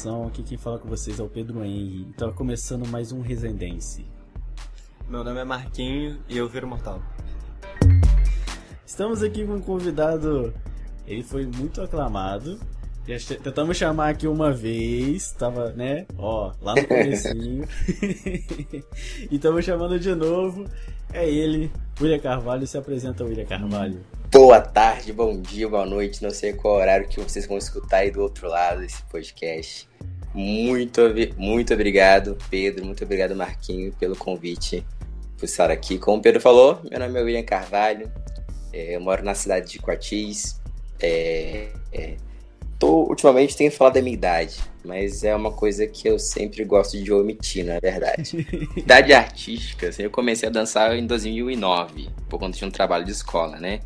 Aqui quem fala com vocês é o Pedro Henry. Então, começando mais um Resendense. Meu nome é Marquinho e eu viro mortal. Estamos aqui com um convidado. Ele foi muito aclamado. Já tentamos chamar aqui uma vez, tava, né? Ó, lá no comecinho. e estamos chamando de novo. É ele, William Carvalho. Se apresenta, William Carvalho. Boa tarde, bom dia, boa noite. Não sei qual horário que vocês vão escutar aí do outro lado desse podcast. Muito, muito obrigado, Pedro. Muito obrigado, Marquinho, pelo convite por estar aqui. Como o Pedro falou, meu nome é William Carvalho. É, eu moro na cidade de Coatis. É, é, tô, ultimamente tenho falado da minha idade, mas é uma coisa que eu sempre gosto de omitir, na é verdade. idade artística, assim, eu comecei a dançar em 2009, por conta de um trabalho de escola, né?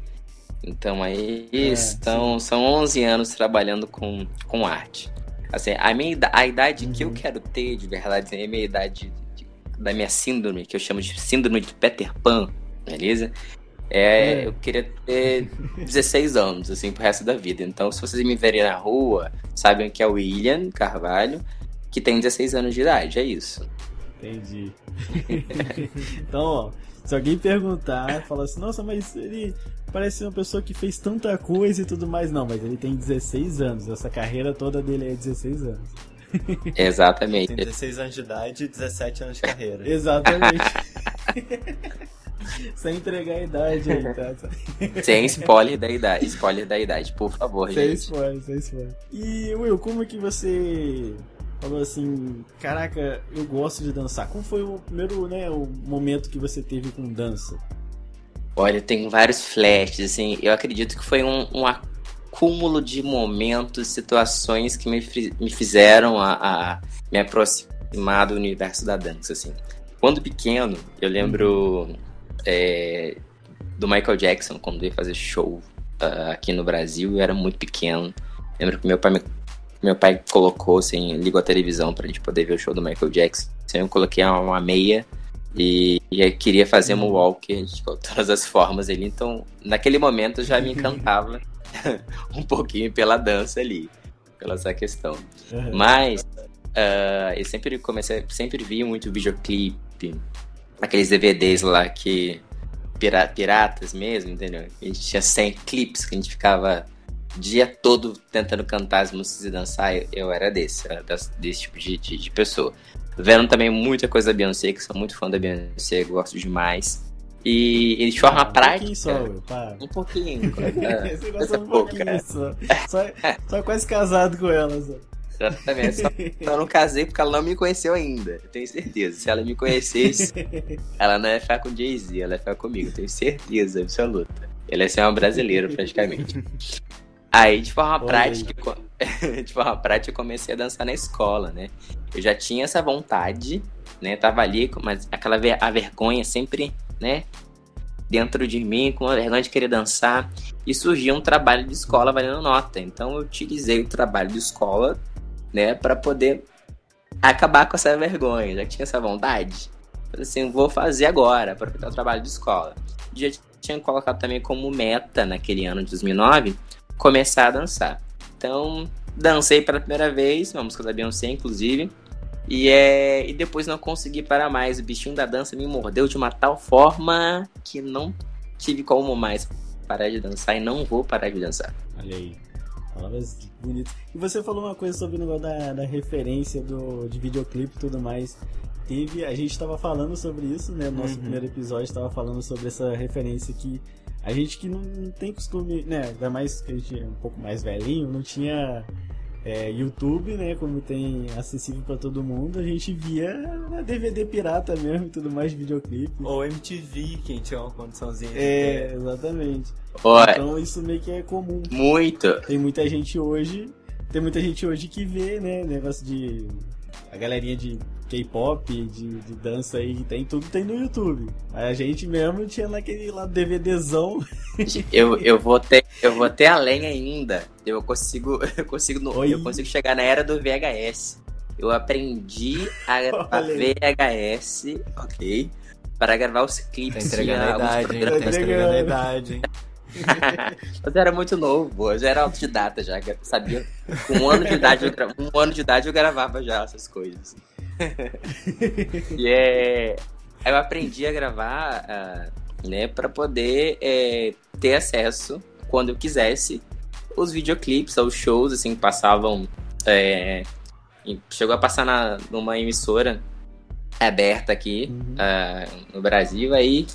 Então aí é, estão, são 11 anos trabalhando com, com arte. Assim, a, minha, a idade uhum. que eu uhum. quero ter, de verdade, é a minha idade de, da minha síndrome, que eu chamo de síndrome de Peter Pan, beleza? É, é. Eu queria ter 16 anos, assim, pro resto da vida. Então, se vocês me verem na rua, sabem que é o William Carvalho, que tem 16 anos de idade, é isso. Entendi. então, ó, se alguém perguntar, falar assim, nossa, mas ele parece uma pessoa que fez tanta coisa e tudo mais. Não, mas ele tem 16 anos. Essa carreira toda dele é 16 anos. Exatamente. Tem 16 anos de idade e 17 anos de carreira. Exatamente. Sem entregar a idade aí, tá? Sem spoiler da idade. Spoiler da idade, por favor, sem gente. Sem spoiler, sem spoiler. E, Will, como é que você falou assim, caraca, eu gosto de dançar. Como foi o primeiro, né, o momento que você teve com dança? Olha, tem vários flashes, assim, eu acredito que foi um, um acúmulo de momentos, situações que me, me fizeram a, a, me aproximar do universo da dança, assim. Quando pequeno, eu lembro é, do Michael Jackson, quando veio fazer show uh, aqui no Brasil, eu era muito pequeno. Lembro que meu pai me meu pai colocou, assim, ligou a televisão pra gente poder ver o show do Michael Jackson. Então eu coloquei uma meia e, e queria fazer um walk de todas as formas ali. Então, naquele momento já me encantava um pouquinho pela dança ali, pela essa questão. Uhum. Mas uh, eu sempre comecei, sempre vi muito videoclipe, aqueles DVDs lá que piratas mesmo, entendeu? A gente tinha 100 clipes que a gente ficava dia todo tentando cantar as músicas e dançar, eu era desse, era desse tipo de, de, de, pessoa. Vendo também muita coisa da Beyoncé, que sou muito fã da Beyoncé, gosto demais. E ele de forma ah, um prática. Só, um pouquinho, é, gosta um pouquinho só. Só, só quase casado com ela. Só. Exatamente. Só, só não casei porque ela não me conheceu ainda. Eu tenho certeza. Se ela me conhecesse, ela não ia ficar com Jay-Z, ela ia ficar comigo. Eu tenho certeza absoluta. Ela ia ser uma brasileira, praticamente. Aí, de forma Olha prática, de forma prática, eu comecei a dançar na escola, né? Eu já tinha essa vontade, né? Tava ali, mas aquela ver a vergonha sempre, né? Dentro de mim, com a vergonha de querer dançar. E surgiu um trabalho de escola valendo nota. Então, eu utilizei o trabalho de escola, né? para poder acabar com essa vergonha. Já tinha essa vontade. Falei assim, vou fazer agora, aproveitar o trabalho de escola. Já tinha colocado também como meta naquele ano de 2009 começar a dançar. Então, dancei pela primeira vez, uma música da Beyoncé, inclusive. E, é, e depois não consegui parar mais. O bichinho da dança me mordeu de uma tal forma que não tive como mais parar de dançar e não vou parar de dançar. Olha aí. Palavras bonitas. E você falou uma coisa sobre o negócio da, da referência do, de videoclipe e tudo mais. Teve, a gente estava falando sobre isso, né? No nosso uhum. primeiro episódio estava falando sobre essa referência que a gente que não tem costume, né? Ainda mais que a gente é um pouco mais velhinho, não tinha é, YouTube, né? Como tem acessível para todo mundo, a gente via na DVD pirata mesmo e tudo mais de videoclipe. Ou MTV, quem tinha uma condiçãozinha. É, exatamente. Oi. Então isso meio que é comum. Muito. Tem muita gente hoje, tem muita gente hoje que vê, né? Negócio de a galerinha de K-pop, de, de, dança aí que tem, tudo tem no YouTube. A gente mesmo tinha naquele lá DVDzão. Eu, eu vou ter, eu vou ter além ainda. Eu consigo, eu consigo, no, eu consigo chegar na era do VHS. Eu aprendi a gravar VHS, ok? Para gravar os clipes. Tá entregando a idade, hein? Tá entregando a idade, hein? Mas eu era muito novo, eu já era autodidata já, sabia. Com um ano de idade, eu, um ano de idade eu gravava já essas coisas. e é, eu aprendi a gravar, uh, né, para poder é, ter acesso quando eu quisesse os videoclipes, aos shows, assim, passavam. É, chegou a passar na, numa emissora aberta aqui uhum. uh, no Brasil, aí.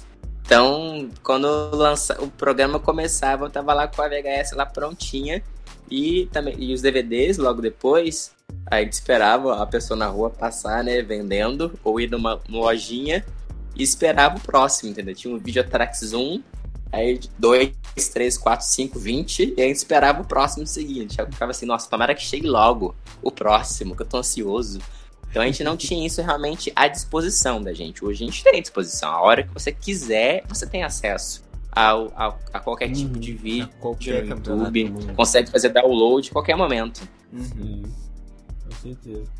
Então, quando lança, o programa começava, eu tava lá com a VHS lá prontinha e também e os DVDs logo depois. Aí esperava a pessoa na rua passar, né, vendendo, ou ir numa lojinha e esperava o próximo, entendeu? Tinha um Videotrax Zoom, aí 2, 3, 4, 5, 20, e a gente esperava o próximo seguinte. Eu ficava assim, nossa, tomara que chegue logo o próximo, que eu tô ansioso. Então a gente não tinha isso realmente à disposição da gente. Hoje a gente tem à disposição. A hora que você quiser, você tem acesso ao, ao a qualquer tipo de uhum. vídeo no YouTube. Consegue fazer download a qualquer momento. Uhum. Com certeza.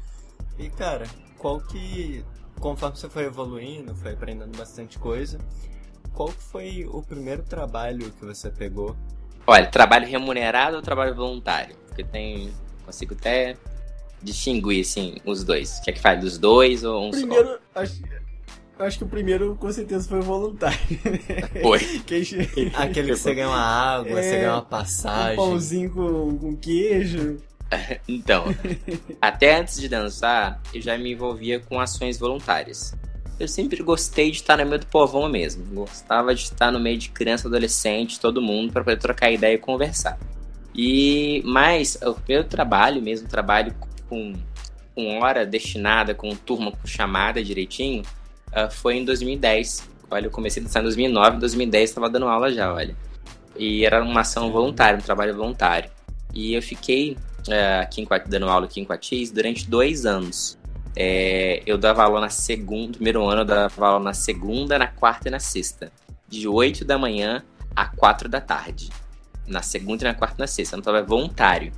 E cara, qual que. Conforme você foi evoluindo, foi aprendendo bastante coisa, qual foi o primeiro trabalho que você pegou? Olha, trabalho remunerado ou trabalho voluntário? Porque tem. Consigo até distinguir, assim, os dois? Quer que fale dos dois ou um primeiro, só? Acho, acho que o primeiro com certeza foi voluntário. Foi. Aquele que você ganha uma água, é, você ganha uma passagem. Um pãozinho com, com queijo. então, até antes de dançar, eu já me envolvia com ações voluntárias. Eu sempre gostei de estar no meio do povão mesmo. Gostava de estar no meio de criança, adolescente, todo mundo, para poder trocar ideia e conversar. E mais, o meu trabalho mesmo, trabalho com, com hora destinada, com turma com chamada direitinho, uh, foi em 2010. Olha, eu comecei a dançar em 2009, em 2010 estava dando aula já, olha. E era uma ação voluntária, um trabalho voluntário. E eu fiquei uh, aqui em, dando aula aqui em Quatis durante dois anos. É, eu dava aula na segunda, primeiro ano eu dava aula na segunda, na quarta e na sexta. De 8 da manhã a 4 da tarde. Na segunda, na quarta e na sexta. Eu não estava voluntário.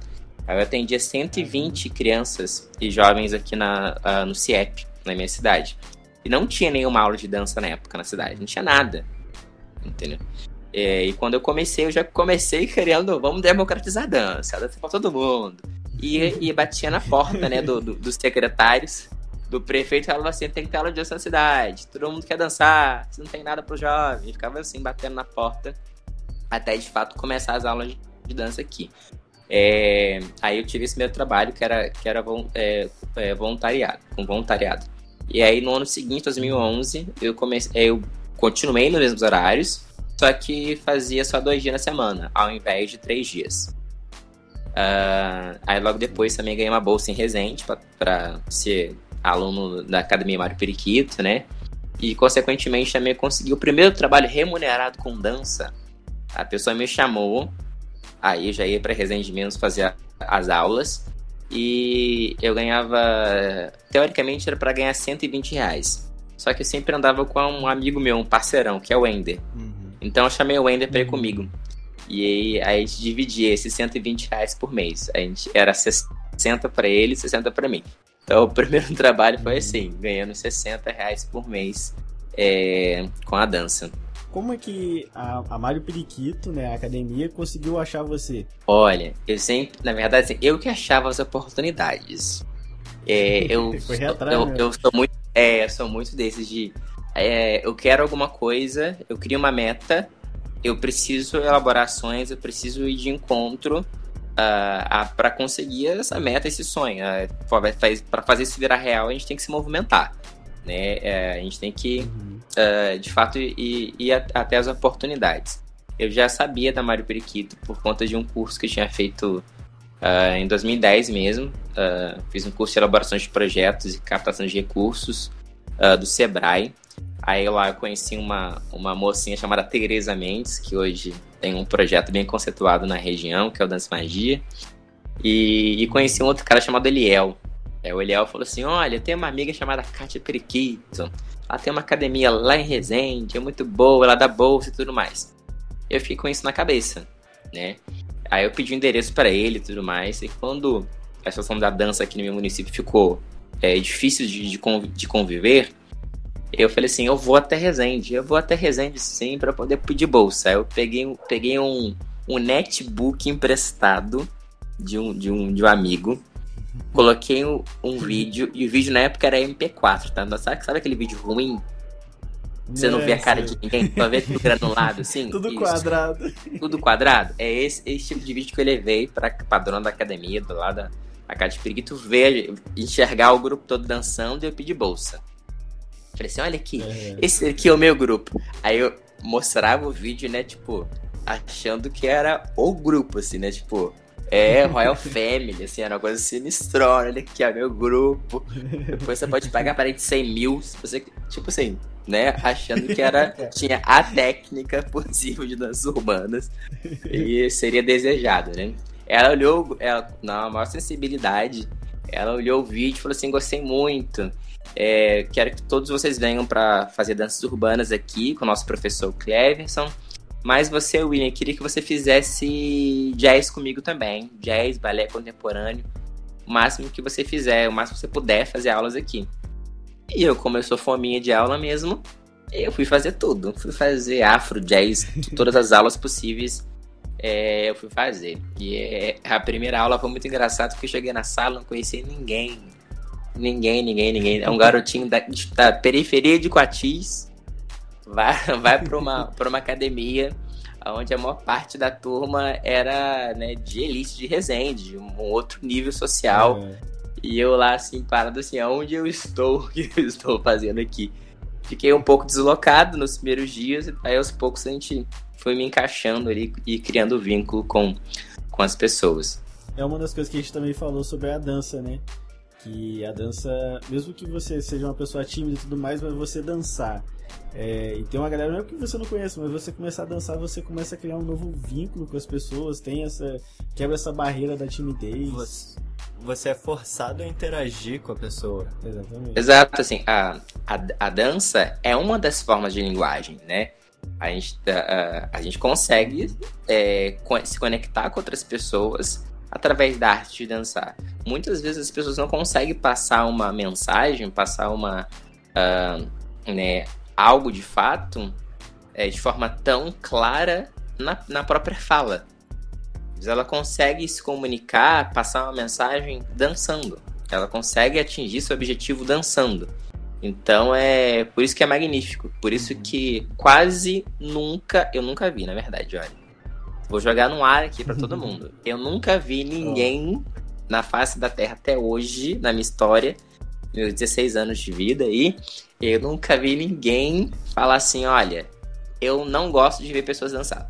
Eu atendia 120 crianças e jovens aqui na, uh, no CIEP, na minha cidade. E não tinha nenhuma aula de dança na época na cidade, não tinha nada. Entendeu? É, e quando eu comecei, eu já comecei querendo, vamos democratizar a dança, a dança pra todo mundo. E, e batia na porta, né, do, do, dos secretários, do prefeito, falava assim, tem que ter aula de dança na cidade, todo mundo quer dançar, se não tem nada pro jovem. E ficava assim, batendo na porta, até de fato começar as aulas de dança aqui. É, aí eu tive esse meu trabalho que era, que era é, é, voluntariado, com voluntariado. E aí no ano seguinte, 2011, eu comecei, eu continuei nos mesmos horários, só que fazia só dois dias na semana, ao invés de três dias. Uh, aí logo depois também ganhei uma bolsa em Resende para ser aluno da Academia Mário Periquito, né? E consequentemente também consegui o primeiro trabalho remunerado com dança. A pessoa me chamou Aí eu já ia para Resende Menos fazer as aulas e eu ganhava, teoricamente era para ganhar 120 reais. Só que eu sempre andava com um amigo meu, um parceirão, que é o Wender. Uhum. Então eu chamei o Wender para ir uhum. comigo. E aí, aí a gente dividia esses 120 reais por mês. A gente era 60 para ele e 60 para mim. Então o primeiro trabalho foi assim, ganhando 60 reais por mês é, com a dança. Como é que a, a Mário Periquito, né, a academia, conseguiu achar você? Olha, eu sempre, na verdade, assim, eu que achava as oportunidades. É, eu, atrás, eu, né? eu sou muito, é, eu sou muito desses de, é, eu quero alguma coisa, eu crio uma meta, eu preciso elaborar ações, eu preciso ir de encontro uh, para conseguir essa meta, esse sonho. Uh, para fazer isso virar real, a gente tem que se movimentar. Né? Uh, a gente tem que uhum uh, de fato, ir, ir até as oportunidades. Eu já sabia da Mário Periquito por conta de um curso que eu tinha feito uh, em 2010 mesmo. Uh, fiz um curso de elaboração de projetos e captação de recursos do Sebrae. Aí lá eu conheci uma, uma mocinha chamada Tereza Mendes, que hoje tem um projeto bem conceituado na região, que é o Dance Magia. E, e conheci um outro cara chamado Eliel. É, o Eliel falou assim: Olha, tem uma amiga chamada Kátia Periquito. Ela tem uma academia lá em Resende, é muito boa, ela dá bolsa e tudo mais. Eu fiquei com isso na cabeça, né? Aí eu pedi o um endereço para ele e tudo mais. E quando a situação da dança aqui no meu município ficou é, difícil de, de, conviver, Eu falei assim, eu vou até Resende, eu vou até Resende sim para poder pedir bolsa. Aí eu peguei, peguei um, um netbook emprestado de um, de um, de um amigo, coloquei um, um vídeo, e o vídeo na época era MP4, tá? Sabe, sabe aquele vídeo ruim? Você não vê a cara de ninguém, só vê tudo granulado, assim. tudo Isso. quadrado. Tudo quadrado. É esse, esse tipo de vídeo que eu levei pra padrão da academia, do lado da, casa de periquito, ver, enxergar o grupo todo dançando e eu pedi bolsa. Falei assim, olha aqui, é. esse aqui é o meu grupo. Aí eu mostrava o vídeo, né, tipo, achando que era o grupo, assim, né, tipo... É, Royal Family, assim, era uma coisa sinistrona, olha aqui, ó, meu grupo. Depois você pode pagar para de 100 mil, você, tipo assim, né, achando que era, tinha a técnica possível de danças urbanas e seria desejado, né. Ela olhou, ela, na maior sensibilidade, ela olhou o vídeo e falou assim, gostei muito, é, quero que todos vocês venham para fazer danças urbanas aqui com o nosso professor Cleverson. Mas você, William, queria que você fizesse jazz comigo também. Jazz, balé contemporâneo. O máximo que você fizer, o máximo que você puder fazer aulas aqui. E eu, como eu sou fominha de aula mesmo, eu fui fazer tudo. Fui fazer afro, jazz, todas as aulas possíveis é, eu fui fazer. E é, a primeira aula foi muito engraçado porque eu cheguei na sala não conhecia ninguém. Ninguém, ninguém, ninguém. É um garotinho da, da periferia de Coatis. Vai, vai para uma, pra uma academia onde a maior parte da turma era né, de elite de Resende, um outro nível social. É. E eu lá, assim, parado assim, aonde eu estou, o que eu estou fazendo aqui? Fiquei um pouco deslocado nos primeiros dias, aí aos poucos a gente foi me encaixando ali e criando vínculo com, com as pessoas. É uma das coisas que a gente também falou sobre a dança, né? que a dança, mesmo que você seja uma pessoa tímida e tudo mais, mas você dançar. É, e tem uma galera, não é porque você não conhece, mas você começar a dançar, você começa a criar um novo vínculo com as pessoas, tem essa. quebra essa barreira da timidez. Você, você é forçado a interagir com a pessoa. Exatamente. Exato, assim, a, a, a dança é uma das formas de linguagem, né? A gente, a, a gente consegue é, se conectar com outras pessoas através da arte de dançar. Muitas vezes as pessoas não conseguem passar uma mensagem, passar uma uh, né, algo de fato é, de forma tão clara na, na própria fala. Ela consegue se comunicar, passar uma mensagem dançando. Ela consegue atingir seu objetivo dançando. Então é por isso que é magnífico. Por isso que quase nunca, eu nunca vi, na verdade, olha. Vou jogar no ar aqui para todo mundo. Eu nunca vi ninguém na face da Terra até hoje, na minha história, meus 16 anos de vida aí, eu nunca vi ninguém falar assim, olha, eu não gosto de ver pessoas dançar.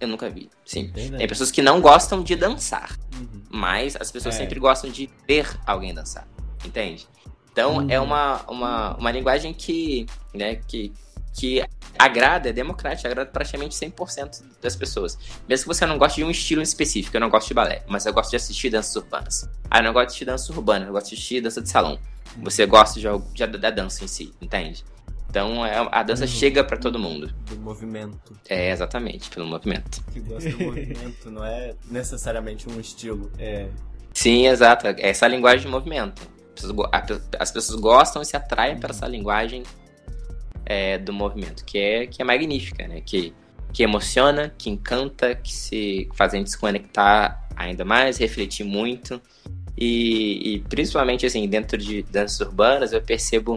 Eu nunca vi. Sim. Tem pessoas que não gostam de dançar. Uhum. Mas as pessoas é. sempre gostam de ver alguém dançar. Entende? Então é uhum. é uma, uma, uma linguagem que, né, que, que agrada, é democrática, agrada praticamente 100% das pessoas. Mesmo que você não goste de um estilo específico, eu não gosto de balé, mas eu gosto de assistir danças urbanas. Ah, eu não gosto de assistir dança urbana, eu gosto de assistir dança de salão. Você gosta de, de da dança em si, entende? Então é, a dança uhum. chega para todo mundo. Do movimento. É, exatamente, pelo movimento. Que gosta do movimento, não é necessariamente um estilo. É. Sim, exato. É essa linguagem de movimento. As pessoas gostam e se atraem uhum. para essa linguagem é, do movimento, que é, que é magnífica, né? Que, que emociona, que encanta, que se faz a gente se conectar ainda mais, refletir muito. E, e principalmente, assim, dentro de danças urbanas, eu percebo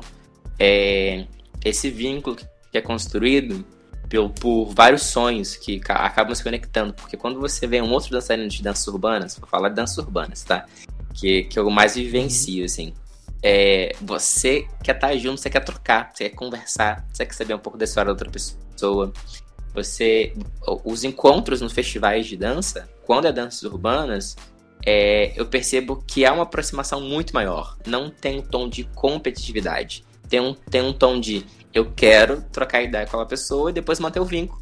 é, esse vínculo que é construído por, por, vários sonhos que acabam se conectando. Porque quando você vê um outro dançarino de danças urbanas, vou falar de danças urbanas, tá? Que, que eu mais vivencio, assim é, você quer estar junto, você quer trocar, você quer conversar, você quer saber um pouco da história da outra pessoa. Você, os encontros nos festivais de dança, quando é danças urbanas, é, eu percebo que há uma aproximação muito maior. Não tem um tom de competitividade. Tem um, tem um tom de eu quero trocar ideia com aquela pessoa e depois manter o vínculo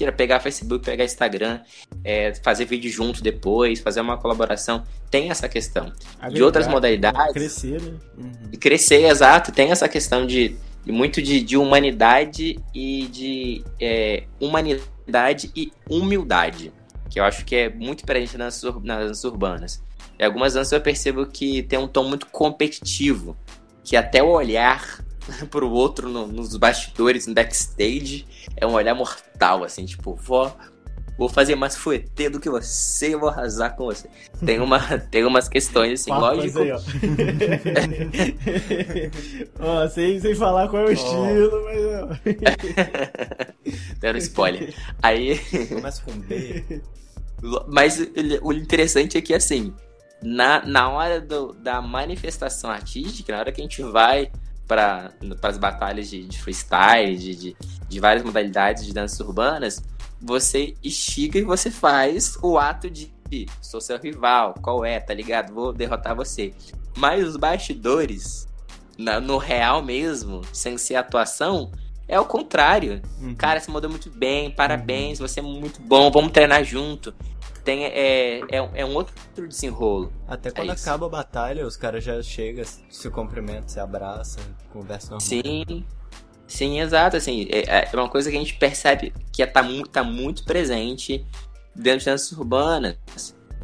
queira pegar Facebook, pegar Instagram, é, fazer vídeo junto depois, fazer uma colaboração, tem essa questão. de outras modalidades. Crescer, né? Uhum. Crescer, exato. Tem essa questão de, muito de, de humanidade e de é, humanidade e humildade. Que eu acho que é muito presente nas, nas urbanas. Em algumas danças eu percebo que tem um tom muito competitivo. Que até o olhar pro outro no, nos bastidores, no backstage, é um olhar mortal, assim, tipo, vou, vou fazer mais fuetê do que você, vou arrasar com você. Tem, uma, tem umas questões, assim, lógico. Aí, ó. ó, sem, sem falar qual é o oh. estilo, mas. Dando spoiler. Aí. Começa com B. Mas o interessante é que, assim, na, na hora do, da manifestação artística, na hora que a gente vai para as batalhas de, de freestyle, de, de, de, várias modalidades de danças urbanas, você estiga e você faz o ato de sou seu rival, qual é, tá ligado? Vou derrotar você. Mas os bastidores, na, no real mesmo, sem ser atuação, é o contrário. Uhum. Cara, você mandou muito bem, parabéns, uhum. você é muito bom, vamos treinar junto tem é, é, é um outro desenrolo. Até é quando é acaba a batalha, os caras já chegam, se cumprimentam, se abraçam, conversam normal. Sim, sim, exato. Assim, é, é uma coisa que a gente percebe que tá muito, tá muito presente dentro de danças urbanas.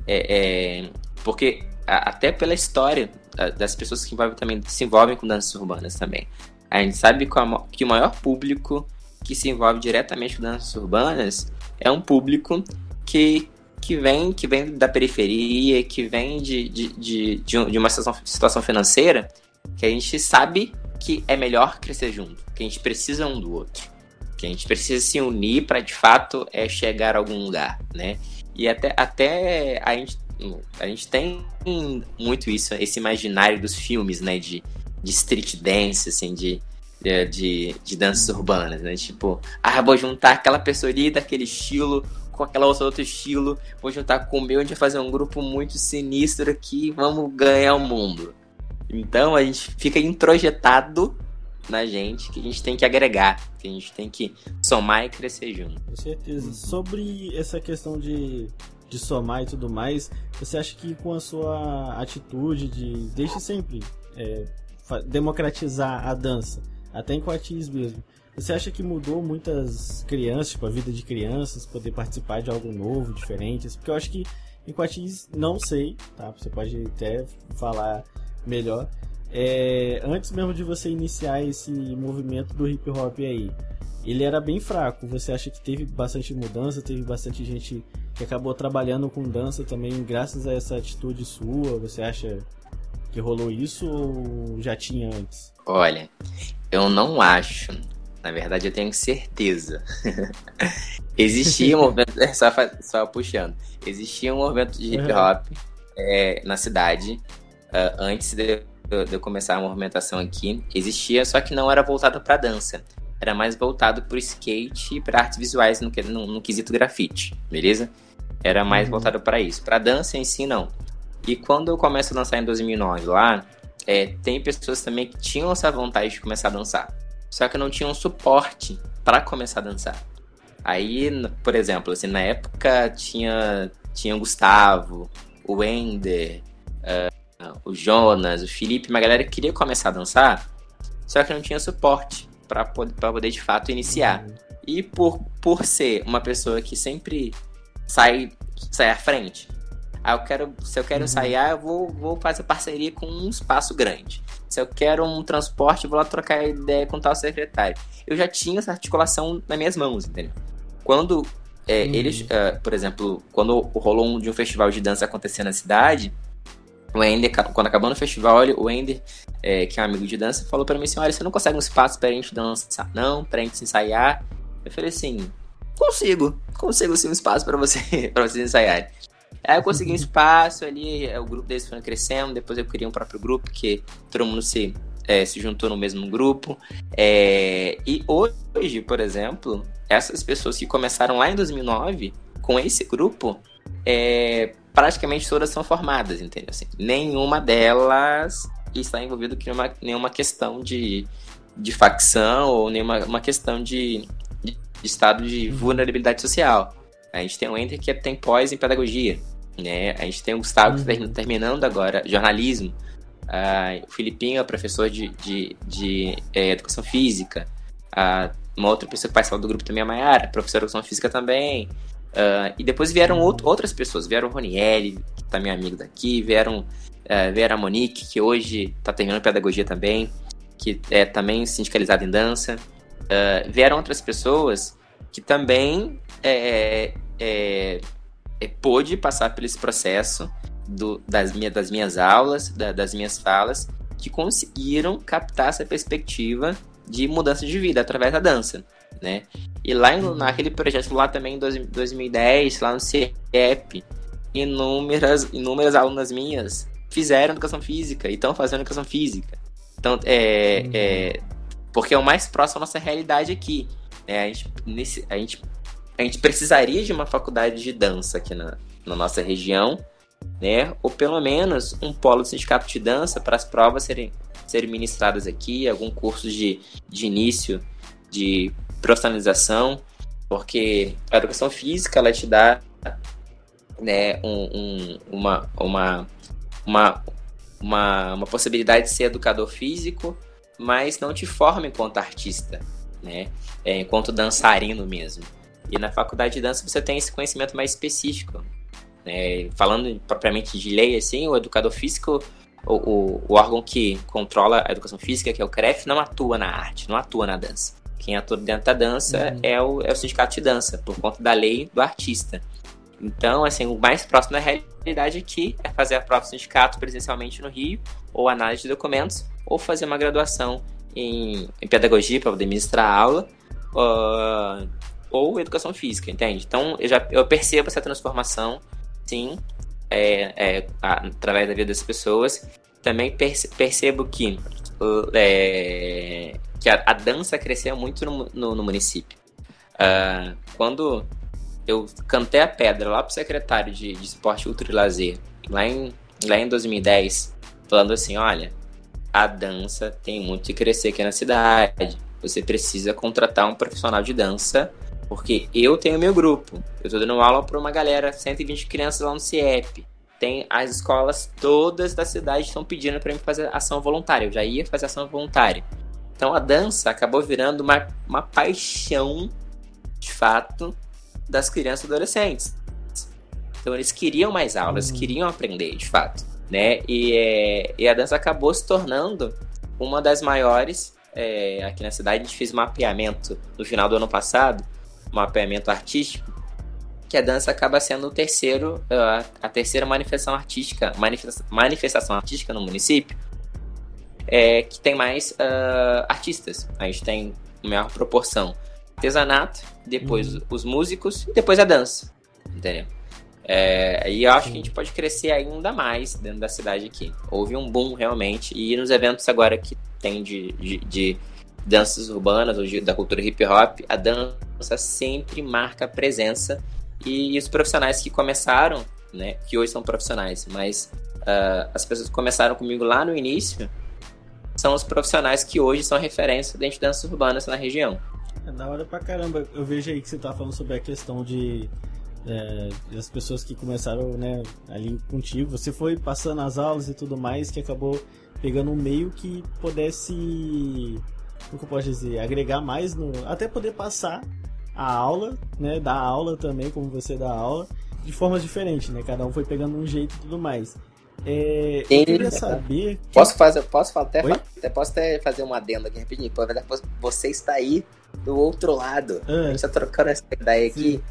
É, é, porque até pela história das pessoas que envolvem, também se envolvem com danças urbanas também. A gente sabe que o maior público que se envolve diretamente com danças urbanas é um público que, que vem, que vem da periferia, que vem de, de, de, de uma situação, situação financeira, que a gente sabe que é melhor crescer junto, que a gente precisa um do outro, que a gente precisa se unir para de fato é, chegar a algum lugar, né? E até, até a gente a gente tem muito isso, esse imaginário dos filmes, né? De, de street dance, assim, de, de, de danças urbanas, né? Tipo, ah, vou juntar aquela pessoa ali daquele estilo com aquela outra outro estilo, vou juntar com o meu, a gente vai fazer um grupo muito sinistro aqui, vamos ganhar o mundo. Então a gente fica introjetado na gente que a gente tem que agregar, que a gente tem que somar e crescer junto. Com certeza. Sobre essa questão de, de somar e tudo mais, você acha que com a sua atitude de desde sempre é, democratizar a dança, até em Coatis mesmo, você acha que mudou muitas crianças, tipo, a vida de crianças, poder participar de algo novo, diferente? Porque eu acho que em Quatins, não sei, tá? Você pode até falar melhor. É, antes mesmo de você iniciar esse movimento do hip hop aí, ele era bem fraco. Você acha que teve bastante mudança, teve bastante gente que acabou trabalhando com dança também graças a essa atitude sua? Você acha que rolou isso ou já tinha antes? Olha, eu não acho na verdade, eu tenho certeza. existia um movimento. Só, só puxando. Existia um movimento de hip hop é, na cidade. Uh, antes de, de, eu começar a movimentação aqui. Existia, só que não era voltado para dança. Era mais voltado para skate e para artes visuais no, no, no, quesito grafite, beleza? Era mais uhum. voltado para isso. Para dança em si, não. E quando eu começo a dançar em 2009 lá, é, tem pessoas também que tinham essa vontade de começar a dançar só que não tinha um suporte para começar a dançar. Aí, por exemplo, assim, na época tinha, tinha o Gustavo, o Wender, uh, o Jonas, o Felipe, uma galera que queria começar a dançar, só que não tinha suporte para poder, poder de fato iniciar. E por, por ser uma pessoa que sempre sai, sai à frente, aí eu quero, se eu quero uhum. ensaiar, eu vou, vou fazer parceria com um espaço grande. Se eu quero um transporte, vou lá trocar ideia com tal secretário. Eu já tinha essa articulação nas minhas mãos, entendeu? Quando é, uhum. eles, uh, por exemplo, quando rolou um de um festival de dança acontecer na cidade, o Ender, quando acabou no festival, o Ender, é, que é um amigo de dança, falou para mim assim: olha, você não consegue um espaço pra gente dançar, não, pra gente ensaiar. Eu falei assim: consigo, consigo sim um espaço para você, pra vocês ensaiarem. Aí eu consegui um espaço ali, o grupo deles foi crescendo, depois eu criei um próprio grupo, que todo mundo se, é, se juntou no mesmo grupo. É, e hoje, por exemplo, essas pessoas que começaram lá em 2009, com esse grupo, é, praticamente todas são formadas, entendeu? Assim, nenhuma delas está envolvida em nenhuma, nenhuma questão de, de facção ou nenhuma uma questão de, de estado de vulnerabilidade social. A gente tem o Enter que tem pós em pedagogia. Né? A gente tem o Gustavo que está terminando agora jornalismo. Uh, o Filipinho é professor de, de, de é, educação física. Uma outra pessoa que participou do grupo também é a Mayara, professora de educação física também. Uh, e depois vieram outro, outras pessoas. Vieram o Ronieri, que também é amigo daqui. Vieram, uh, vieram a Monique, que hoje está terminando pedagogia também. que é também sindicalizado em dança. Uh, vieram outras pessoas que também é, é, é, pôde passar por esse processo do, das, minha, das minhas aulas, da, das minhas falas, que conseguiram captar essa perspectiva de mudança de vida através da dança, né? E lá em, naquele projeto lá também em 2010, lá no CIEP, inúmeras, inúmeras alunas minhas fizeram educação física e estão fazendo educação física. Então, é, uhum. é, porque é o mais próximo à nossa realidade aqui. Né? A, gente, nesse, a, gente, a gente precisaria de uma faculdade de dança aqui na, na nossa região, né? ou pelo menos um polo de sindicato de dança para as provas serem, serem ministradas aqui, algum curso de, de início de profissionalização, porque a educação física ela te dá né, um, um, uma, uma, uma, uma, uma possibilidade de ser educador físico, mas não te forma enquanto artista, né? É, enquanto dançarino mesmo. E na faculdade de dança você tem esse conhecimento mais específico. Né? Falando propriamente de lei, assim, o educador físico, o, o, o, órgão que controla a educação física, que é o CREF, não atua na arte, não atua na dança. Quem atua dentro da dança uhum. é, o, é o sindicato de dança, por conta da lei do artista. Então, assim, o mais próximo da realidade aqui é fazer a prova do sindicato presencialmente no Rio, ou análise de documentos, ou fazer uma graduação em, em pedagogia para poder ministrar aula, uh, ou educação física, entende? Então, eu já eu percebo essa transformação, sim, é, é, através da vida das pessoas. Também perce, percebo que, é, que a, a, dança cresceu muito no, no, no município. Uh, quando eu cantei a pedra lá pro secretário de, de esporte ultra e lazer, lá em, lá em 2010, falando assim, olha, a dança tem muito que crescer aqui na cidade. Você precisa contratar um profissional de dança, porque eu tenho meu grupo. Eu tô dando aula para uma galera, 120 crianças lá no CIEP. Tem as escolas todas da cidade estão pedindo para mim fazer ação voluntária. Eu já ia fazer ação voluntária. Então a dança acabou virando uma, uma paixão, de fato, das crianças e adolescentes. Então eles queriam mais aulas, uhum. queriam aprender, de fato, né? E, é, e, a dança acabou se tornando uma das maiores é, aqui na cidade. A gente fez um mapeamento no final do ano passado, mapeamento artístico, que a dança acaba sendo o terceiro, a, a terceira manifestação artística, manifestação artística no município, é, que tem mais uh, artistas. A gente tem maior proporção artesanato, depois uhum. os músicos e depois a dança. Entendeu? É, e eu acho que a gente pode crescer ainda mais dentro da cidade aqui. Houve um boom realmente. E nos eventos agora que tem de, de, de danças urbanas ou da cultura hip hop, a dança sempre marca presença. E, e, os profissionais que começaram, né, que hoje são profissionais, mas uh, as pessoas que começaram comigo lá no início são os profissionais que hoje são referência dentro de danças urbanas na região. É da hora pra caramba. Eu vejo aí que você tá falando sobre a questão de é, as pessoas que começaram né, ali contigo. Você foi passando as aulas e tudo mais, que acabou pegando um meio que pudesse, como eu posso dizer, agregar mais no. Até poder passar a aula, né? Dar aula também, como você dá aula, de forma diferente, né? Cada um foi pegando um jeito e tudo mais. É, eu queria saber. Que... Posso fazer, posso até, até, posso até fazer uma adenda aqui rapidinho. Você está aí do outro lado. Ah. A gente tá trocando essa ideia Sim. aqui.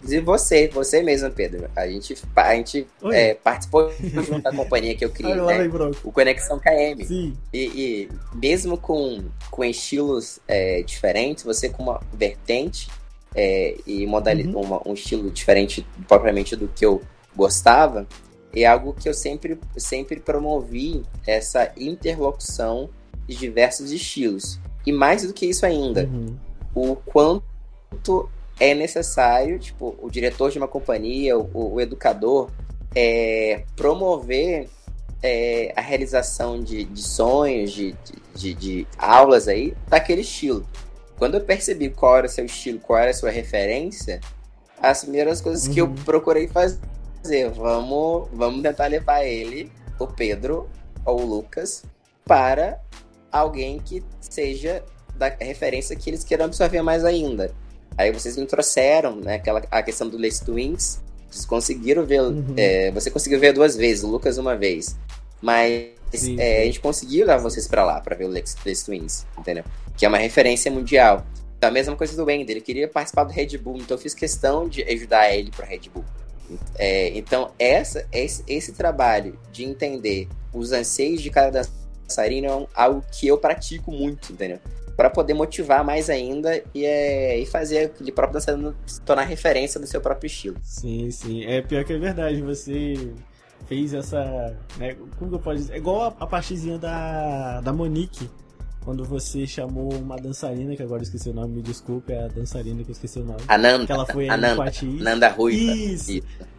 Inclusive você, você mesmo, Pedro. A gente, a gente é, participou junto da companhia que eu criei, né? o Conexão KM. Sim. E, e, mesmo com, com estilos é, diferentes, você com uma vertente é, e modalidade, uhum. uma, um estilo diferente propriamente do que eu gostava, é algo que eu sempre, sempre promovi essa interlocução de diversos estilos. E mais do que isso ainda, uhum o quanto é necessário, tipo, o diretor de uma companhia, o, o educador, é, promover é, a realização de, de sonhos, de, de, de, aulas aí, daquele estilo. Quando eu percebi qual era o seu estilo, qual era a sua referência, as primeiras coisas uhum. que eu uhum. procurei fazer, vamos, vamos tentar levar ele, o Pedro ou o Lucas, para alguém que seja da referência que eles queiram absorver mais ainda. Aí vocês me trouxeram, né, aquela, a questão do Les Twins. Vocês conseguiram ver. Uhum. É, você conseguiu ver duas vezes, o Lucas uma vez. Mas é, a gente conseguiu levar vocês para lá, para ver o Lex Twins, entendeu? Que é uma referência mundial. Então, a mesma coisa do Wender, ele queria participar do Red Bull, então eu fiz questão de ajudar ele para Red Bull. É, então, essa, esse, esse trabalho de entender os anseios de cada dançarino é algo que eu pratico muito, entendeu? Para poder motivar mais ainda e, é, e fazer aquele próprio dançarino se tornar referência do seu próprio estilo. Sim, sim. É pior que é verdade. Você fez essa. Né, como que eu posso dizer? É igual a, a partezinha da, da Monique. Quando você chamou uma dançarina, que agora eu esqueci o nome, me desculpe, é a dançarina que eu esqueci o nome. Ananda. Que ela foi Ananda, Ananda Ruiva. Isso. Isso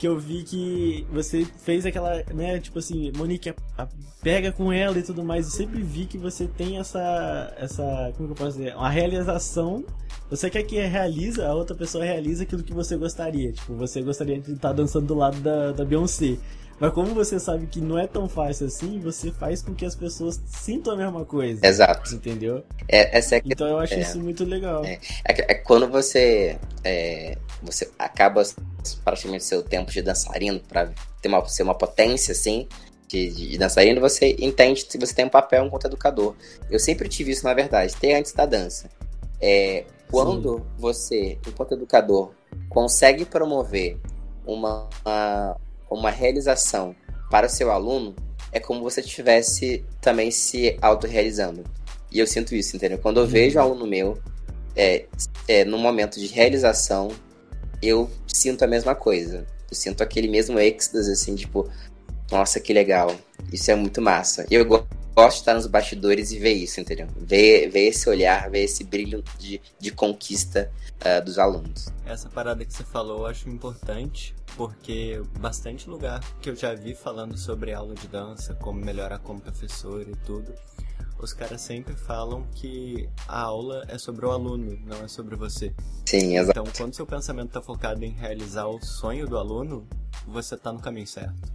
que eu vi que você fez aquela, né, tipo assim, Monique, a, a, pega com ela e tudo mais. Eu sempre vi que você tem essa, essa, como que eu posso dizer, uma realização. Você quer que realiza, a outra pessoa realiza aquilo que você gostaria. Tipo, você gostaria de estar dançando do lado da, da Beyoncé. Mas como você sabe que não é tão fácil assim, você faz com que as pessoas sintam a mesma coisa. Exato. Entendeu? É, essa é, então eu acho é, isso muito legal. É, é, é quando você, é, você acaba praticamente seu tempo de dançarino para ter uma, ser uma potência assim. De, de, dançarino, você entende se você tem um papel enquanto educador. Eu sempre tive isso, na verdade, até antes da dança. É, quando Sim. você, enquanto educador, consegue promover uma, uma uma realização para o seu aluno, é como você estivesse também se autorrealizando. E eu sinto isso, entendeu? Quando eu vejo um aluno meu é, é, no momento de realização, eu sinto a mesma coisa. Eu sinto aquele mesmo êxtase, assim, tipo, nossa, que legal. Isso é muito massa. Eu gosto de estar nos bastidores e ver isso, entendeu? Ver, ver esse olhar, ver esse brilho de, de conquista uh, dos alunos. Essa parada que você falou eu acho importante, porque bastante lugar que eu já vi falando sobre aula de dança, como melhorar como professor e tudo, os caras sempre falam que a aula é sobre o aluno, não é sobre você. Sim, exato. Então, quando seu pensamento está focado em realizar o sonho do aluno, você está no caminho certo.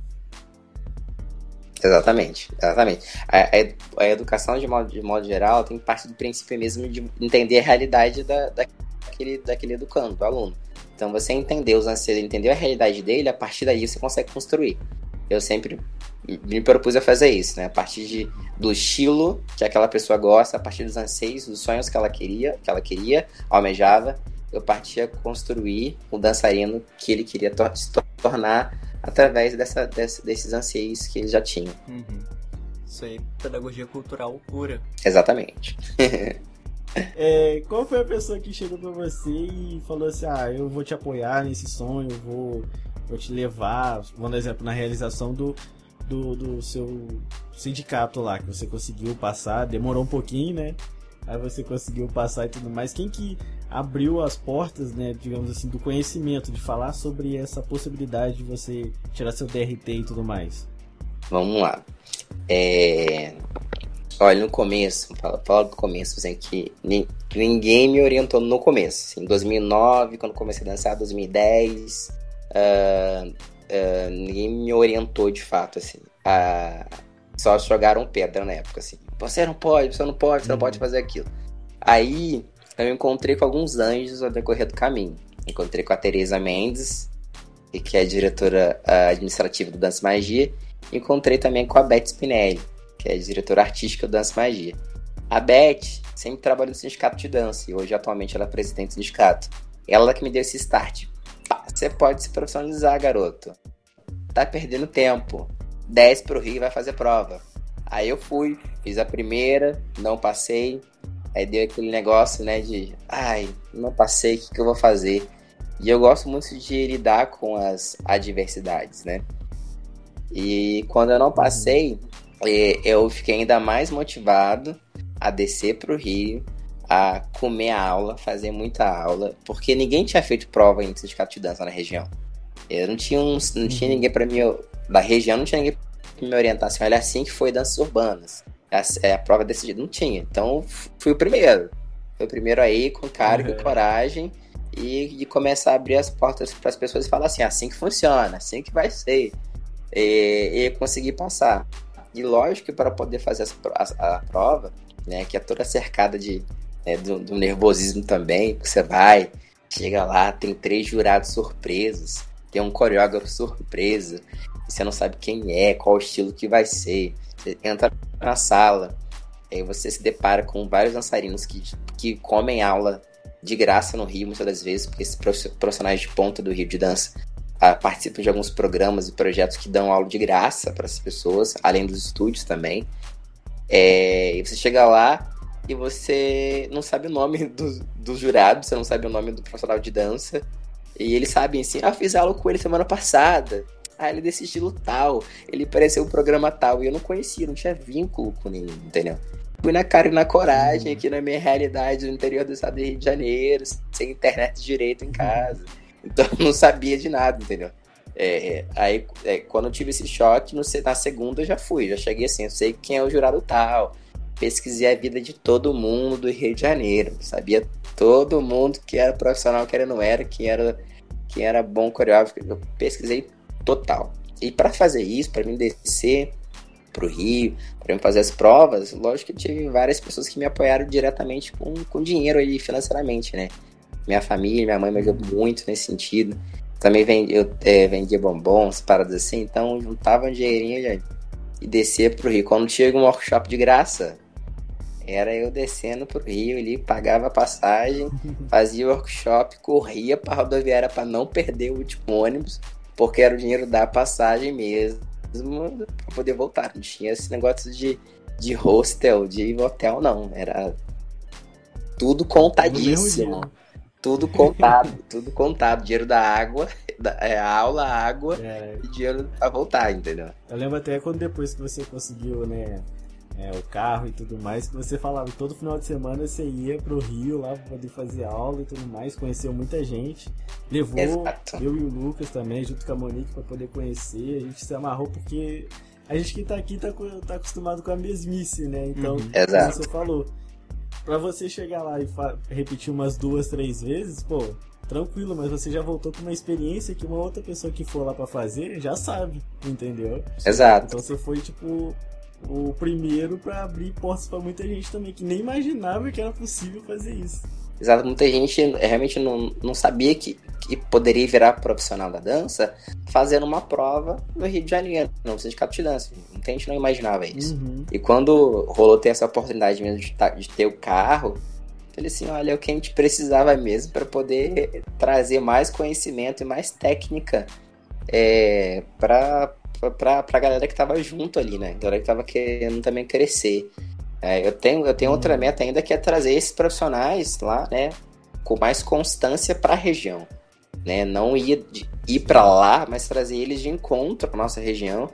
Exatamente, exatamente. A, a, a, educação, de modo, de modo geral, tem parte do princípio mesmo de entender a realidade da, daquele, daquele educando, do aluno. Então, você entender os anseios, entender a realidade dele, a partir daí você consegue construir. Eu sempre me propus a fazer isso, né? A partir de, do estilo que aquela pessoa gosta, a partir dos anseios, dos sonhos que ela queria, que ela queria, almejava, eu partia a construir o dançarino que ele queria to se tornar através dessa, dessa, desses anseios que ele já tinha. Uhum. Isso aí, pedagogia cultural pura. Exatamente. é, qual foi a pessoa que chegou pra você e falou assim: Ah, eu vou te apoiar nesse sonho, vou, vou te levar, dar exemplo, na realização do, do, do seu sindicato lá, que você conseguiu passar, demorou um pouquinho, né? Aí você conseguiu passar e tudo mais. Quem que abriu as portas, né, digamos assim, do conhecimento, de falar sobre essa possibilidade de você tirar seu DRT e tudo mais? Vamos lá. É... Olha, no começo, fala, fala do começo, assim, que ninguém me orientou no começo. Assim, em 2009, quando comecei a dançar, 2010, uh, uh, ninguém me orientou de fato, assim. Só jogaram pedra na época, assim. Você não pode, você não pode, você não pode uhum. fazer aquilo. Aí, eu encontrei com alguns anjos ao decorrer do caminho. Encontrei com a Teresa Mendes, que é a diretora uh, administrativa do Dança Magia. Encontrei também com a Beth Spinelli, que é a diretora artística do Dança Magia. A Beth sempre trabalhou no sindicato de dança e hoje atualmente ela é presidente do sindicato. Ela que me deu esse start. Você pode se profissionalizar, garoto. Tá perdendo tempo. Desce pro Rio vai fazer prova. Aí eu fui, fiz a primeira, não passei. Aí deu aquele negócio, né, de ai, não passei, o que, que eu vou fazer? E eu gosto muito de lidar com as adversidades, né? E quando eu não passei, é, eu fiquei ainda mais motivado a descer para o Rio, a comer a aula, fazer muita aula, porque ninguém tinha feito prova em sindicato de dança na região. Eu não tinha, um, não tinha uhum. ninguém para mim, da região não tinha ninguém para me orientar assim, olha assim que foi danças urbanas a, é, a prova decidida. Não tinha. Então, fui o primeiro. Fui o primeiro aí, com carga uhum. e coragem, e de começar a abrir as portas para as pessoas e falar assim: assim que funciona, assim que vai ser. E, e conseguir passar. E lógico que para poder fazer a, a, a, prova, né, que é toda cercada de, né, do, do nervosismo também, você vai, chega lá, tem três jurados surpresos, tem um coreógrafo surpresa, você não sabe quem é, qual estilo que vai ser. Você entra na sala, aí você se depara com vários dançarinos que, que comem aula de graça no Rio, muitas das vezes, porque esses profissionais de ponta do Rio de dança ah, participam de alguns programas e projetos que dão aula de graça para as pessoas, além dos estúdios também. É, e você chega lá e você não sabe o nome dos do jurados, você não sabe o nome do profissional de dança. E eles sabem assim, ah, fiz aula com ele semana passada. Ah, ele é desse estilo tal. Ele apareceu o programa tal. E eu não conhecia, não tinha vínculo com nenhum, entendeu? Fui na cara e na coragem aqui na minha realidade no interior do estado do Rio de Janeiro, sem internet direito em casa. Então eu não sabia de nada, entendeu? É, aí, é, quando eu tive esse choque, no, na segunda eu já fui, já cheguei assim, eu sei quem é o jurado tal. Pesquisei a vida de todo mundo do Rio de Janeiro, sabia todo mundo que era profissional, que era não era, quem era, quem era bom coreógrafo, eu pesquisei total. E para fazer isso, para mim descer pro Rio, para mim fazer as provas, lógico que tive várias pessoas que me apoiaram diretamente com, com dinheiro aí financeiramente, né? Minha família, minha mãe me ajudou muito nesse sentido. Também vendi, eu é, vendia bombons, paradas assim, então juntava um dinheirinho já, e descia pro Rio. Quando chega um workshop de graça, era eu descendo pro Rio ali, pagava a passagem, fazia workshop, corria pra rodoviária para não perder o último ônibus, porque era o dinheiro da passagem mesmo, pra poder voltar. Não tinha esse negócio de, de hostel, de hotel, não. Era tudo contadíssimo. Tudo contado, tudo contado. Dinheiro da água, da, é, aula, água é. e dinheiro pra voltar, entendeu? Eu lembro até quando depois que você conseguiu, né, é, o carro e tudo mais, que você falava que todo final de semana você ia pro Rio lá pra poder fazer aula e tudo mais, conheceu muita gente. Levou Exato. eu e o Lucas também, junto com a Monique, pra poder conhecer. A gente se amarrou porque a gente que tá aqui tá, tá acostumado com a mesmice, né? Então, uhum. como você falou Pra você chegar lá e repetir umas duas, três vezes, pô, tranquilo, mas você já voltou com uma experiência que uma outra pessoa que for lá para fazer já sabe, entendeu? Exato. Então você foi, tipo, o primeiro para abrir portas para muita gente também, que nem imaginava que era possível fazer isso. Exato, muita gente realmente não, não sabia que, que poderia virar profissional da dança fazendo uma prova no Rio de Janeiro, no Sindicato de Dança. Muita gente não imaginava isso. Uhum. E quando rolou ter essa oportunidade mesmo de, de ter o carro, falei assim, olha, é o que a gente precisava mesmo para poder trazer mais conhecimento e mais técnica é, para a galera que estava junto ali, né? A galera que estava querendo também crescer. É, eu tenho, eu tenho outra uhum. meta ainda que é trazer esses profissionais lá, né, com mais constância para a região, né? Não ir ir para lá, mas trazer eles de encontro para nossa região,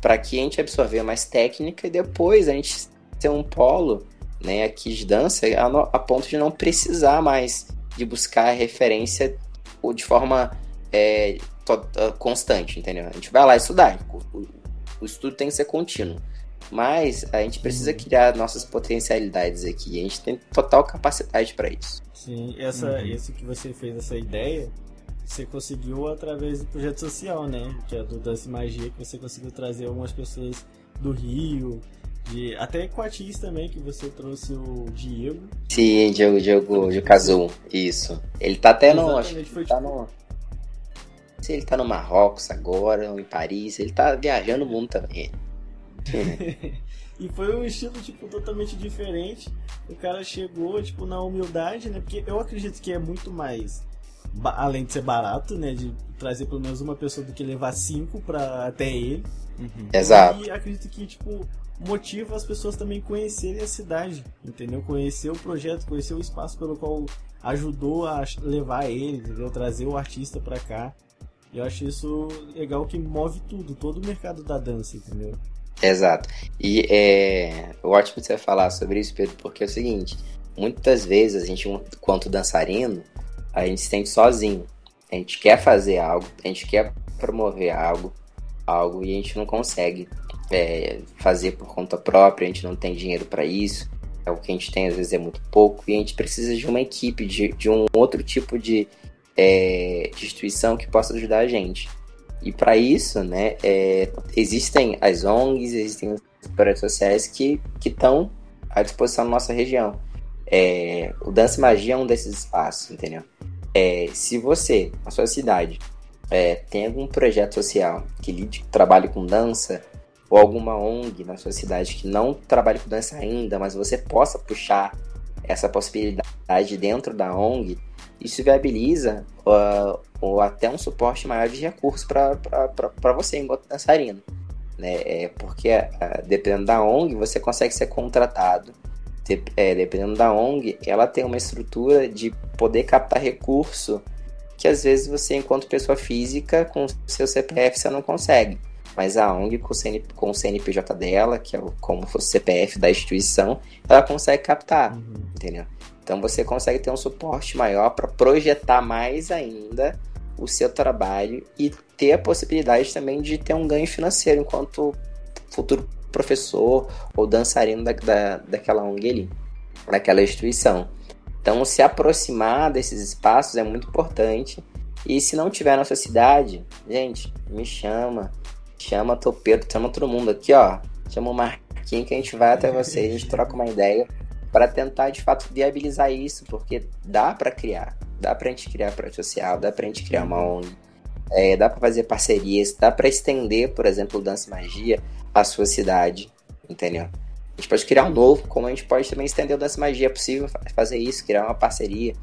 para que a gente absorver mais técnica e depois a gente ter um polo, né, aqui de dança a, a ponto de não precisar mais de buscar referência de forma é, constante, entendeu? A gente vai lá estudar, o, o estudo tem que ser contínuo. Mas a gente precisa uhum. criar nossas potencialidades aqui. A gente tem total capacidade para isso. Sim, essa, uhum. isso que você fez, essa ideia, você conseguiu através do projeto social, né? Que é do Dance Magia, que você conseguiu trazer algumas pessoas do Rio, de, até Coatis também, que você trouxe o Diego. Sim, Diego, Diego de Kazum, isso. Ele tá até no. Acho que foi, tá tipo... no. Se ele tá no Marrocos agora, ou em Paris, ele tá viajando o mundo também. e foi um estilo, tipo, totalmente diferente. O cara chegou, tipo, na humildade, né? Porque eu acredito que é muito mais, além de ser barato, né? De trazer pelo menos uma pessoa do que levar cinco pra, até ele. Uhum. Exato. E acredito que, tipo, motiva as pessoas também conhecerem a cidade, entendeu? Conhecer o projeto, conhecer o espaço pelo qual ajudou a levar ele, entendeu? Trazer o artista pra cá. Eu acho isso legal que move tudo, todo o mercado da dança, entendeu? Exato. E é ótimo você falar sobre isso, Pedro, porque é o seguinte: muitas vezes a gente, quanto dançarino, a gente se sente sozinho. A gente quer fazer algo, a gente quer promover algo, algo e a gente não consegue é, fazer por conta própria, a gente não tem dinheiro para isso. É o que a gente tem às vezes é muito pouco e a gente precisa de uma equipe, de, de um outro tipo de, é, de instituição que possa ajudar a gente. E para isso, né, é, existem as ONGs, existem os projetos sociais que estão à disposição na nossa região. É, o Dança Magia é um desses espaços, entendeu? É, se você, na sua cidade, é, tem algum projeto social que lide, trabalhe com dança, ou alguma ONG na sua cidade que não trabalhe com dança ainda, mas você possa puxar essa possibilidade dentro da ONG, isso viabiliza uh, ou até um suporte maior de recursos para você enquanto dançarino. Né? É, porque uh, dependendo da ONG, você consegue ser contratado. De, é, dependendo da ONG, ela tem uma estrutura de poder captar recurso que às vezes você, enquanto pessoa física, com seu CPF, você não consegue. Mas a ONG, com o, CN, com o CNPJ dela, que é o, como fosse o CPF da instituição, ela consegue captar, uhum. entendeu? Então você consegue ter um suporte maior para projetar mais ainda o seu trabalho e ter a possibilidade também de ter um ganho financeiro enquanto futuro professor ou dançarino da, da, daquela ONG ali, daquela instituição. Então, se aproximar desses espaços é muito importante. E se não tiver na sua cidade, gente, me chama. Chama Topedo, chama todo mundo aqui, ó. Chama o Marquinhos que a gente vai até você, a gente troca uma ideia para tentar de fato viabilizar isso, porque dá para criar, dá para a gente criar projeto social, dá para a gente criar uma ONG, é, dá para fazer parcerias, dá para estender, por exemplo, o e Magia à sua cidade, entendeu? A gente pode criar um novo, como a gente pode também estender o Dança Magia. É possível fazer isso, criar uma parceria,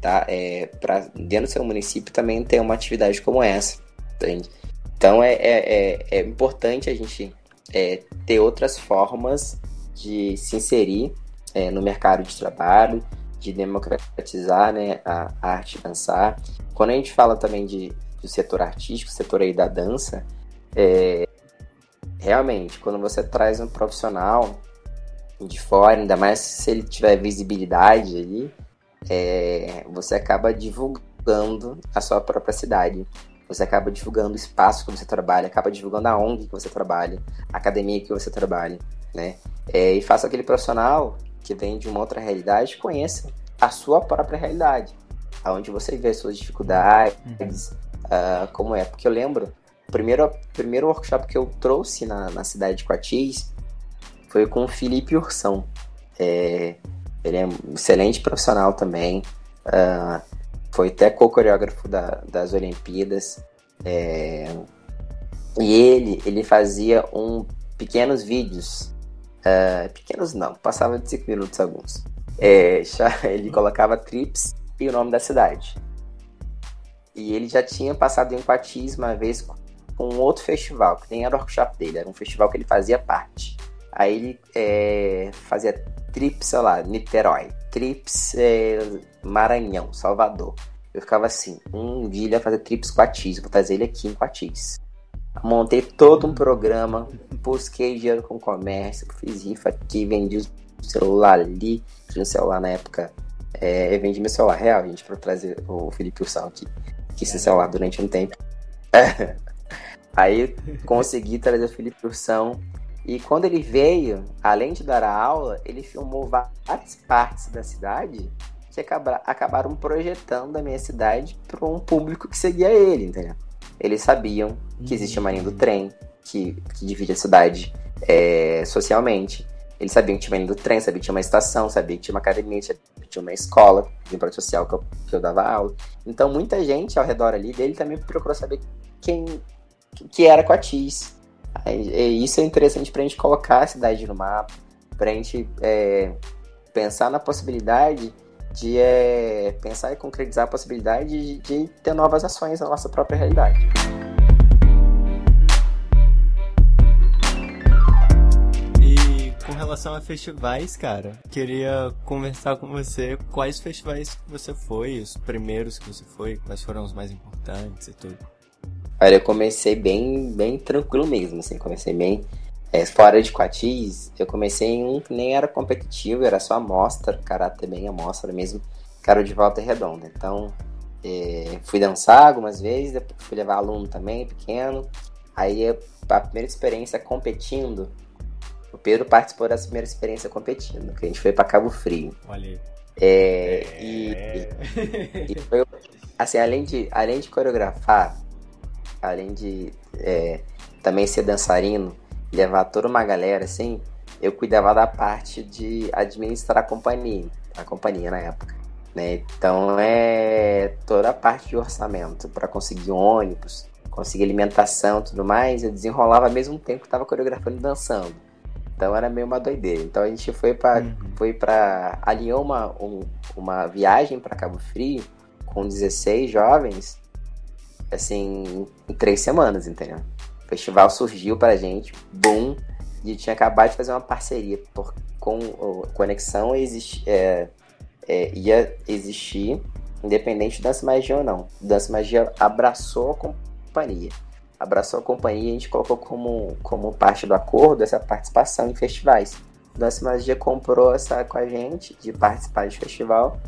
tá? É, para dentro do seu município também ter uma atividade como essa, entende? Então é, é, é, é importante a gente é, ter outras formas de se inserir é, no mercado de trabalho, de democratizar né, a, arte dançar. Quando a gente fala também de, do setor artístico, setor aí da dança, é, realmente, quando você traz um profissional de fora, ainda mais se ele tiver visibilidade ali, é, você acaba divulgando a sua própria cidade. Você acaba divulgando o espaço que você trabalha, acaba divulgando a ONG que você trabalha, a academia que você trabalha, né? É, e faça aquele profissional que vem de uma outra realidade conheça a sua própria realidade, aonde você vê as suas dificuldades, uh, como é. Porque eu lembro, o primeiro, primeiro workshop que eu trouxe na, na cidade de Coatis foi com o Felipe Ursão. É, ele é um excelente profissional também. Uh, foi até co-coreógrafo da, das Olimpíadas. É, e ele, ele fazia um pequenos vídeos. Uh, pequenos não, passava de 5 minutos alguns. É, ele colocava trips e o nome da cidade. E ele já tinha passado em Patis uma vez com um outro festival, que nem era o workshop dele, era um festival que ele fazia parte. Aí ele é, fazia trips, sei lá, Niterói, trips é, Maranhão, Salvador. Eu ficava assim, um dia ele ia fazer trips Quatis, vou trazer ele aqui em Quatis. Montei todo um programa, busquei dinheiro com comércio, fiz rifa aqui, vendi o celular ali, tinha um celular na época, é, eu vendi meu celular real, gente, para trazer o Felipe Ursal aqui, que esse celular durante um tempo. Aí consegui trazer o Felipe Ursão, e quando ele veio, além de dar a aula, ele filmou várias partes da cidade que acabaram projetando a minha cidade para um público que seguia ele, entendeu? Eles sabiam que existia uma linha do trem que, que divide a cidade é, socialmente. Eles sabiam que tinha uma linha do trem, sabiam que tinha uma estação, sabiam que tinha uma academia, que tinha uma escola de projeto social que eu, que eu dava aula. Então muita gente ao redor ali dele também procurou saber quem que era Coatis, isso é interessante para a gente colocar a cidade no mapa, para a gente é, pensar na possibilidade de é, pensar e concretizar a possibilidade de, de ter novas ações na nossa própria realidade. E com relação a festivais, cara, queria conversar com você quais festivais que você foi, os primeiros que você foi, quais foram os mais importantes e tudo. Olha, eu comecei bem, bem tranquilo mesmo, assim, comecei bem é, fora de Quatis, eu comecei em um que nem era competitivo, era só amostra, caráter bem amostra mesmo, que era de volta redonda. Então, é, fui dançar algumas vezes, depois fui levar aluno também, pequeno. Aí, a primeira experiência competindo, o Pedro participou dessa primeira experiência competindo, que a gente foi para Cabo Frio. Olha aí. É, é... E, e, e foi, assim, além de, além de coreografar, além de é, também ser dançarino, levar toda uma galera assim, eu cuidava da parte de administrar a companhia, a companhia na época. Né? Então é toda a parte de orçamento para conseguir ônibus, conseguir alimentação tudo mais, eu desenrolava ao mesmo tempo que estava coreografando e dançando. Então era meio uma doideira. Então a gente foi para uhum. foi para alinhou uma, um, uma viagem para Cabo Frio com 16 jovens, assim, em três semanas, entendeu? O festival surgiu pra gente, boom, e tinha acabado de fazer uma parceria por, com o Conexão existe, é, é, ia existir, independente de Dança Magia ou não. Dança Magia abraçou a companhia abraçou a companhia e a gente colocou como, como parte do acordo essa participação em festivais. Nossa Magia comprou essa com a gente de participar de festival.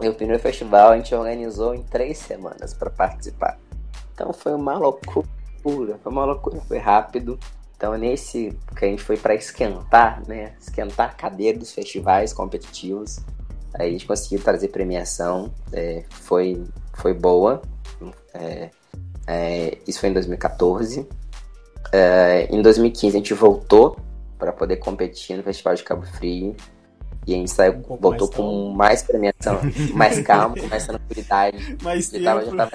E o primeiro festival a gente organizou em três semanas para participar. Então foi uma loucura, foi uma loucura, foi rápido. Então nesse que a gente foi para esquentar, né? Esquentar a cadeira dos festivais competitivos. Aí a gente conseguiu trazer premiação, é, foi, foi boa. É, é, isso foi em 2014. É, em 2015 a gente voltou para poder competir no Festival de Cabo Frio. E a gente saiu, um voltou mais com mais premiação, mais calma, com mais tranquilidade. Mais já tempo. Tava, já tava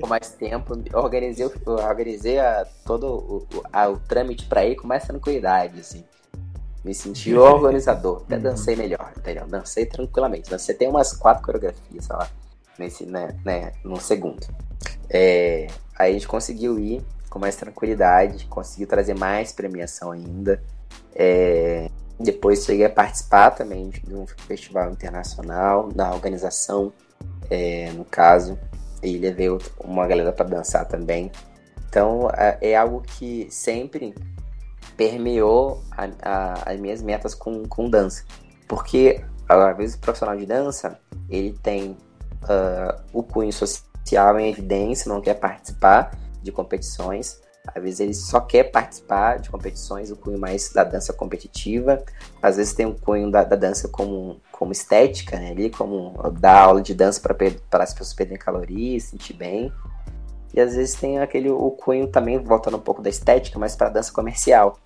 com mais tempo. Organizei, organizei a, todo o, a, o trâmite para ir com mais tranquilidade, assim. Me senti organizador. Até dancei melhor, entendeu? Dancei tranquilamente. Você tem umas quatro coreografias, sei lá, nesse, né, né, num segundo. É, aí a gente conseguiu ir com mais tranquilidade, conseguiu trazer mais premiação ainda. É, depois cheguei a participar também de um festival internacional, da organização, é, no caso, e levei uma galera para dançar também. Então é, é algo que sempre permeou a, a, as minhas metas com, com dança. Porque, às vezes, o profissional de dança, ele tem uh, o cunho social em evidência, não quer participar de competições. Às vezes ele só quer participar de competições, o cunho mais da dança competitiva. Às vezes tem um cunho da, da dança como, como estética, né? Ali, como dar aula de dança para as pessoas perderem calorias, sentir bem. E às vezes tem aquele o cunho também voltando um pouco da estética, mas para dança comercial,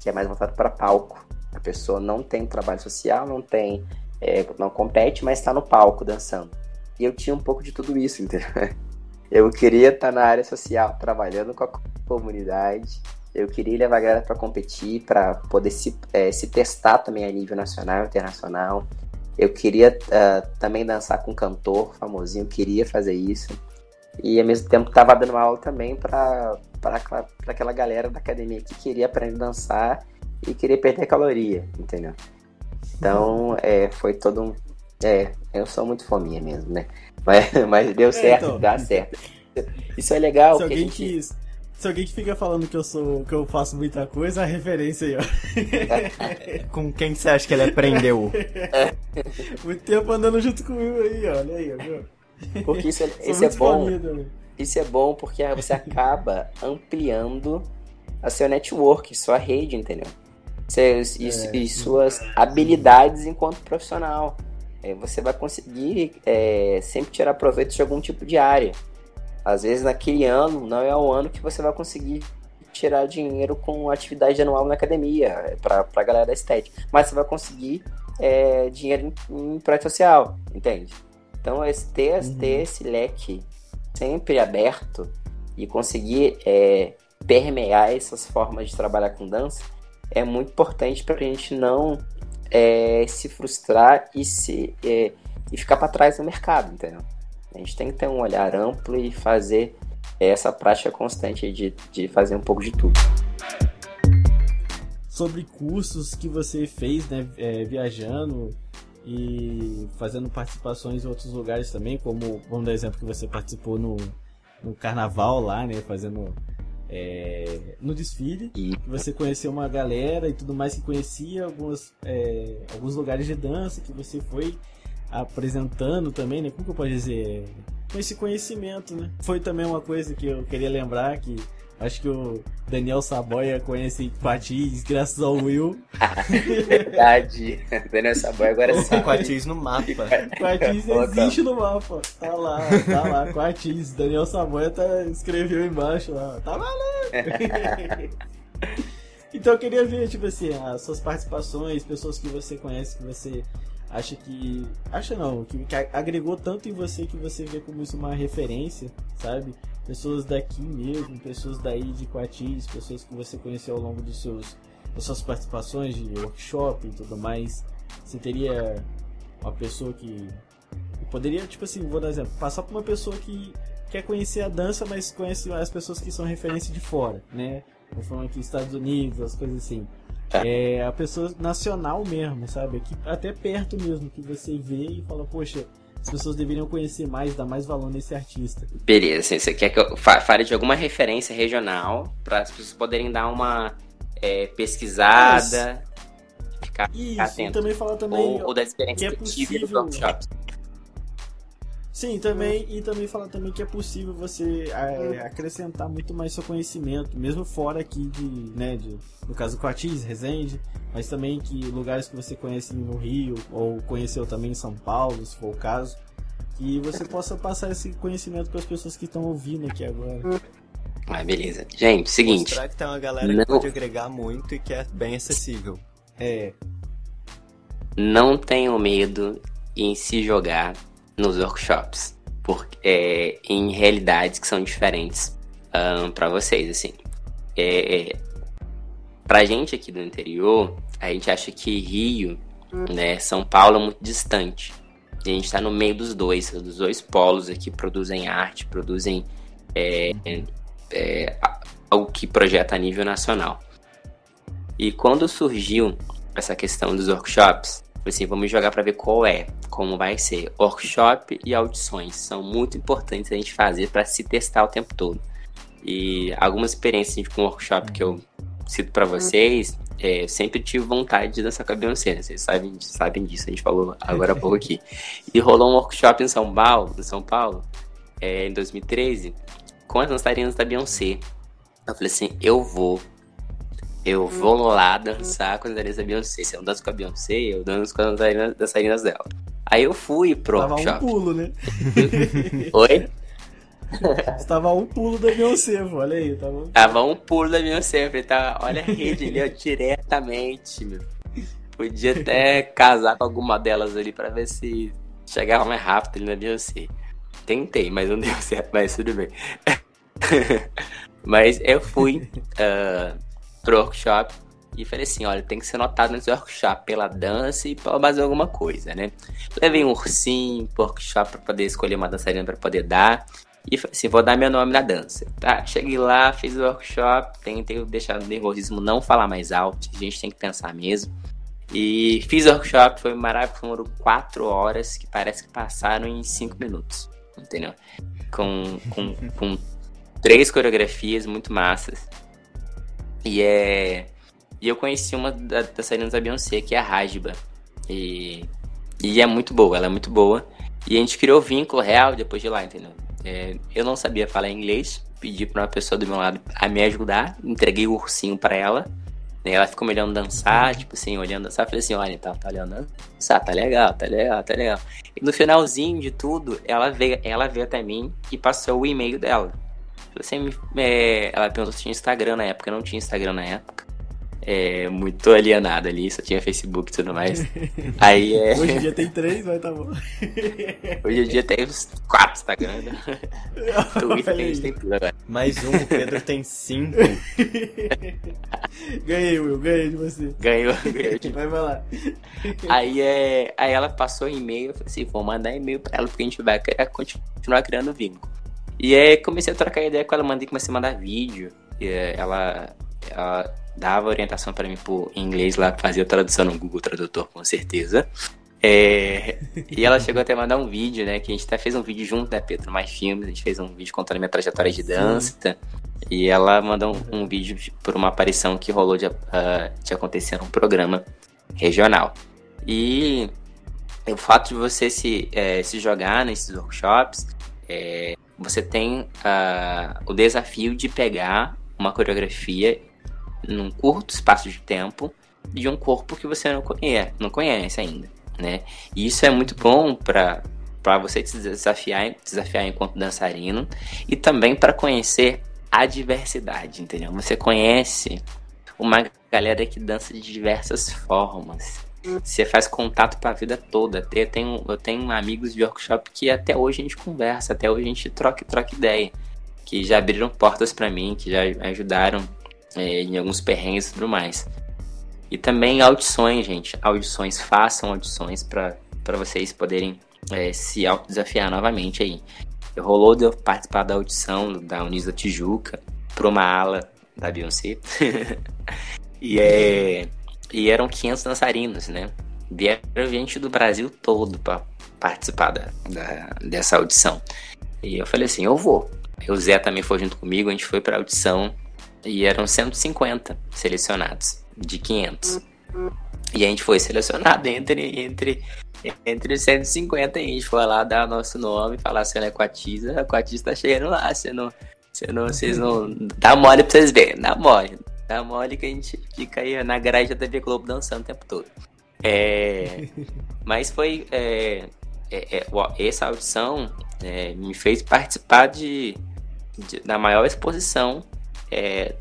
que é mais voltado para palco. A pessoa não tem trabalho social, não tem, é, não compete, mas está no palco dançando. E eu tinha um pouco de tudo isso, entendeu? Eu queria estar na área social, trabalhando com a comunidade. Eu queria levar a galera para competir, para poder se, é, se testar também a nível nacional e internacional. Eu queria uh, também dançar com um cantor famosinho, queria fazer isso. E ao mesmo tempo estava dando aula também para aquela galera da academia que queria aprender a dançar e queria perder caloria, entendeu? Então é, foi todo um, é, eu sou muito fominha mesmo, né? Mas, mas deu é, certo, então. dá certo. Isso é legal. Se alguém gente... que, se alguém que fica falando que eu sou que eu faço muita coisa, a referência aí, ó. Com quem você acha que ele aprendeu? Muito tempo andando junto comigo aí, olha aí, ó. Porque isso é, isso é bom. Isso é bom porque você acaba ampliando a seu network, sua rede, entendeu? Seus, e, é, e suas habilidades enquanto profissional você vai conseguir é, sempre tirar proveito de algum tipo de área. Às vezes naquele ano não é o ano que você vai conseguir tirar dinheiro com atividade anual na academia é, para a galera da estética, mas você vai conseguir é, dinheiro em, em projeto social, entende? Então esse, ter, uhum. ter esse leque sempre aberto e conseguir é, permear essas formas de trabalhar com dança é muito importante para a gente não é, se frustrar e, se, é, e ficar para trás no mercado, entendeu? A gente tem que ter um olhar amplo e fazer essa prática constante de, de fazer um pouco de tudo. Sobre cursos que você fez, né, é, viajando e fazendo participações em outros lugares também, como, vamos dar exemplo que você participou no, no carnaval lá, né, fazendo é, no desfile, e... você conheceu uma galera e tudo mais que conhecia algumas, é, alguns lugares de dança que você foi apresentando também, né? Como que eu posso dizer? Com esse conhecimento, né? Foi também uma coisa que eu queria lembrar que Acho que o Daniel Saboia conhece Quatis graças ao Will. Verdade. Daniel Saboia agora sabe. Quatis no mapa. Quatis existe no mapa. Tá lá, tá lá. Quatis. Daniel Saboia tá, escreveu embaixo lá. Tá valendo. então eu queria ver, tipo assim, as suas participações, pessoas que você conhece, que você acha que. Acha não, que, que agregou tanto em você que você vê como isso uma referência, sabe? Pessoas daqui mesmo, pessoas daí de Quatis, pessoas que você conheceu ao longo dos seus, das suas participações de workshop e tudo mais. Você teria uma pessoa que. Poderia, tipo assim, vou dar um exemplo, passar por uma pessoa que quer conhecer a dança, mas conhece as pessoas que são referência de fora, né? Vou falando aqui Estados Unidos, as coisas assim. É. é a pessoa nacional mesmo, sabe? Aqui, até perto mesmo, que você vê e fala, poxa, as pessoas deveriam conhecer mais, dar mais valor nesse artista. Beleza, assim, você quer que eu fale de alguma referência regional para as pessoas poderem dar uma é, pesquisada, Isso. ficar Isso, atento. e também falar também ou, ou da experiência que, é possível... workshops. Sim, também e também falar também que é possível você é, acrescentar muito mais seu conhecimento, mesmo fora aqui de, né, de, no caso Coatis, Resende, mas também que lugares que você conhece no Rio ou conheceu também em São Paulo, se for o caso, que você possa passar esse conhecimento para as pessoas que estão ouvindo aqui agora. Ah, beleza. Gente, seguinte. Mostrar que tem uma galera não... que pode agregar muito e que é bem acessível. É. Não tenham medo em se jogar nos workshops, porque, é, em realidades que são diferentes um, para vocês, assim. É, é, pra gente aqui do interior, a gente acha que Rio, né, São Paulo é muito distante. A gente está no meio dos dois, dos dois polos aqui produzem arte, produzem é, é, algo que projeta a nível nacional. E quando surgiu essa questão dos workshops, assim, vamos jogar para ver qual é, como vai ser. Workshop e audições são muito importantes a gente fazer para se testar o tempo todo. E algumas experiências com workshop que eu cito para vocês, é, eu sempre tive vontade de dançar com a Beyoncé, né? vocês sabem, sabem disso, a gente falou agora há pouco aqui. E rolou um workshop em São Paulo, em São Paulo, é, em 2013, com as dançarinas da Beyoncé. Eu falei assim, eu vou eu vou lá dançar com as dançarinas da Beyoncé. Se eu danço com a Beyoncé, eu danço com as dançarinas dela. Aí eu fui pro Tava um pulo, né? Oi? Tava um pulo da Beyoncé, pô. Olha aí. Tava um, tava um pulo da Beyoncé. Falei, tá, olha a rede ali, ó, diretamente, meu. Podia até casar com alguma delas ali pra ver se chegava mais rápido ali na Beyoncé. Tentei, mas não deu certo, mas tudo bem. mas eu fui. Uh, pro workshop e falei assim, olha, tem que ser notado nesse workshop pela dança e pela mais alguma coisa, né? Levei um ursinho pro workshop para poder escolher uma dançarina para poder dar. E falei assim, vou dar meu nome na dança. Tá, cheguei lá, fiz o workshop, tentei deixar o nervosismo não falar mais alto, a gente tem que pensar mesmo. E fiz o workshop, foi maravilhoso, foram quatro horas que parece que passaram em cinco minutos, entendeu? Com, com, com três coreografias muito massas. E é. E eu conheci uma das dançarinas da Beyoncé, que é a Rajiba. E, e é muito boa, ela é muito boa. E a gente criou vínculo real depois de lá, entendeu? É, eu não sabia falar inglês, pedi pra uma pessoa do meu lado a me ajudar, entreguei o ursinho para ela. Né? Ela ficou me olhando dançar, tipo assim, olhando dançar. Falei assim: olha, tá, tá olhando dançar, tá legal, tá legal, tá legal. E no finalzinho de tudo, ela veio, ela veio até mim e passou o e-mail dela. Você me, é, ela perguntou se tinha Instagram na época. Eu não tinha Instagram na época. É, muito alienada ali, só tinha Facebook e tudo mais. Aí é... Hoje em dia tem três, mas tá bom. Hoje em dia tem uns quatro Instagram. Né? Twitter tem, tem tudo agora. Mais um, o Pedro tem cinco. ganhei, Will, ganhei de você. Ganhou, ganhei. Vai, vai lá. Aí, é, aí ela passou e-mail, eu falei assim, vou mandar e-mail pra ela, porque a gente vai continuar criando vínculo. E aí comecei a trocar ideia com ela, mandei comecei a mandar vídeo. E eh, ela, ela dava orientação para mim por inglês lá, fazia tradução no Google Tradutor, com certeza. É, e ela chegou até a mandar um vídeo, né? Que a gente até fez um vídeo junto, né, Pedro? Mais filmes, a gente fez um vídeo contando a minha trajetória de dança. Sim. E ela mandou um, um, vídeo por uma aparição que rolou de, uh, de acontecer num programa regional. E o fato de você se, é, se jogar nesses workshops é, você tem uh, o desafio de pegar uma coreografia num curto espaço de tempo de um corpo que você não conhece, não conhece ainda, né? E isso é muito bom para para você se desafiar, desafiar enquanto dançarino e também para conhecer a diversidade, entendeu? Você conhece uma galera que dança de diversas formas, você faz contato para a vida toda. Eu tenho, eu tenho amigos de workshop que até hoje a gente conversa, até hoje a gente troca, troca ideia. Que já abriram portas para mim, que já ajudaram é, em alguns perrengues e tudo mais. E também audições, gente. Audições, façam audições para vocês poderem é, se autodesafiar novamente aí. Rolou de eu participar da audição da Unisa Tijuca para uma ala da Beyoncé. e, é, e eram 500 dançarinos, né? Vieram gente do Brasil todo para participar da, da, dessa audição. E eu falei assim: eu vou. O Zé também foi junto comigo, a gente foi para audição e eram 150 selecionados de 500. E a gente foi selecionado entre, entre, entre 150 e a gente foi lá dar nosso nome, falar se ela é Quatiza, a Quatiza tá chegando lá, você não, você não, vocês não. Dá mole pra vocês verem, dá mole. Dá mole que a gente fica aí na grade da TV Globo dançando o tempo todo. É, mas foi. É, é, é essa audição é, me fez participar de, de da maior exposição é,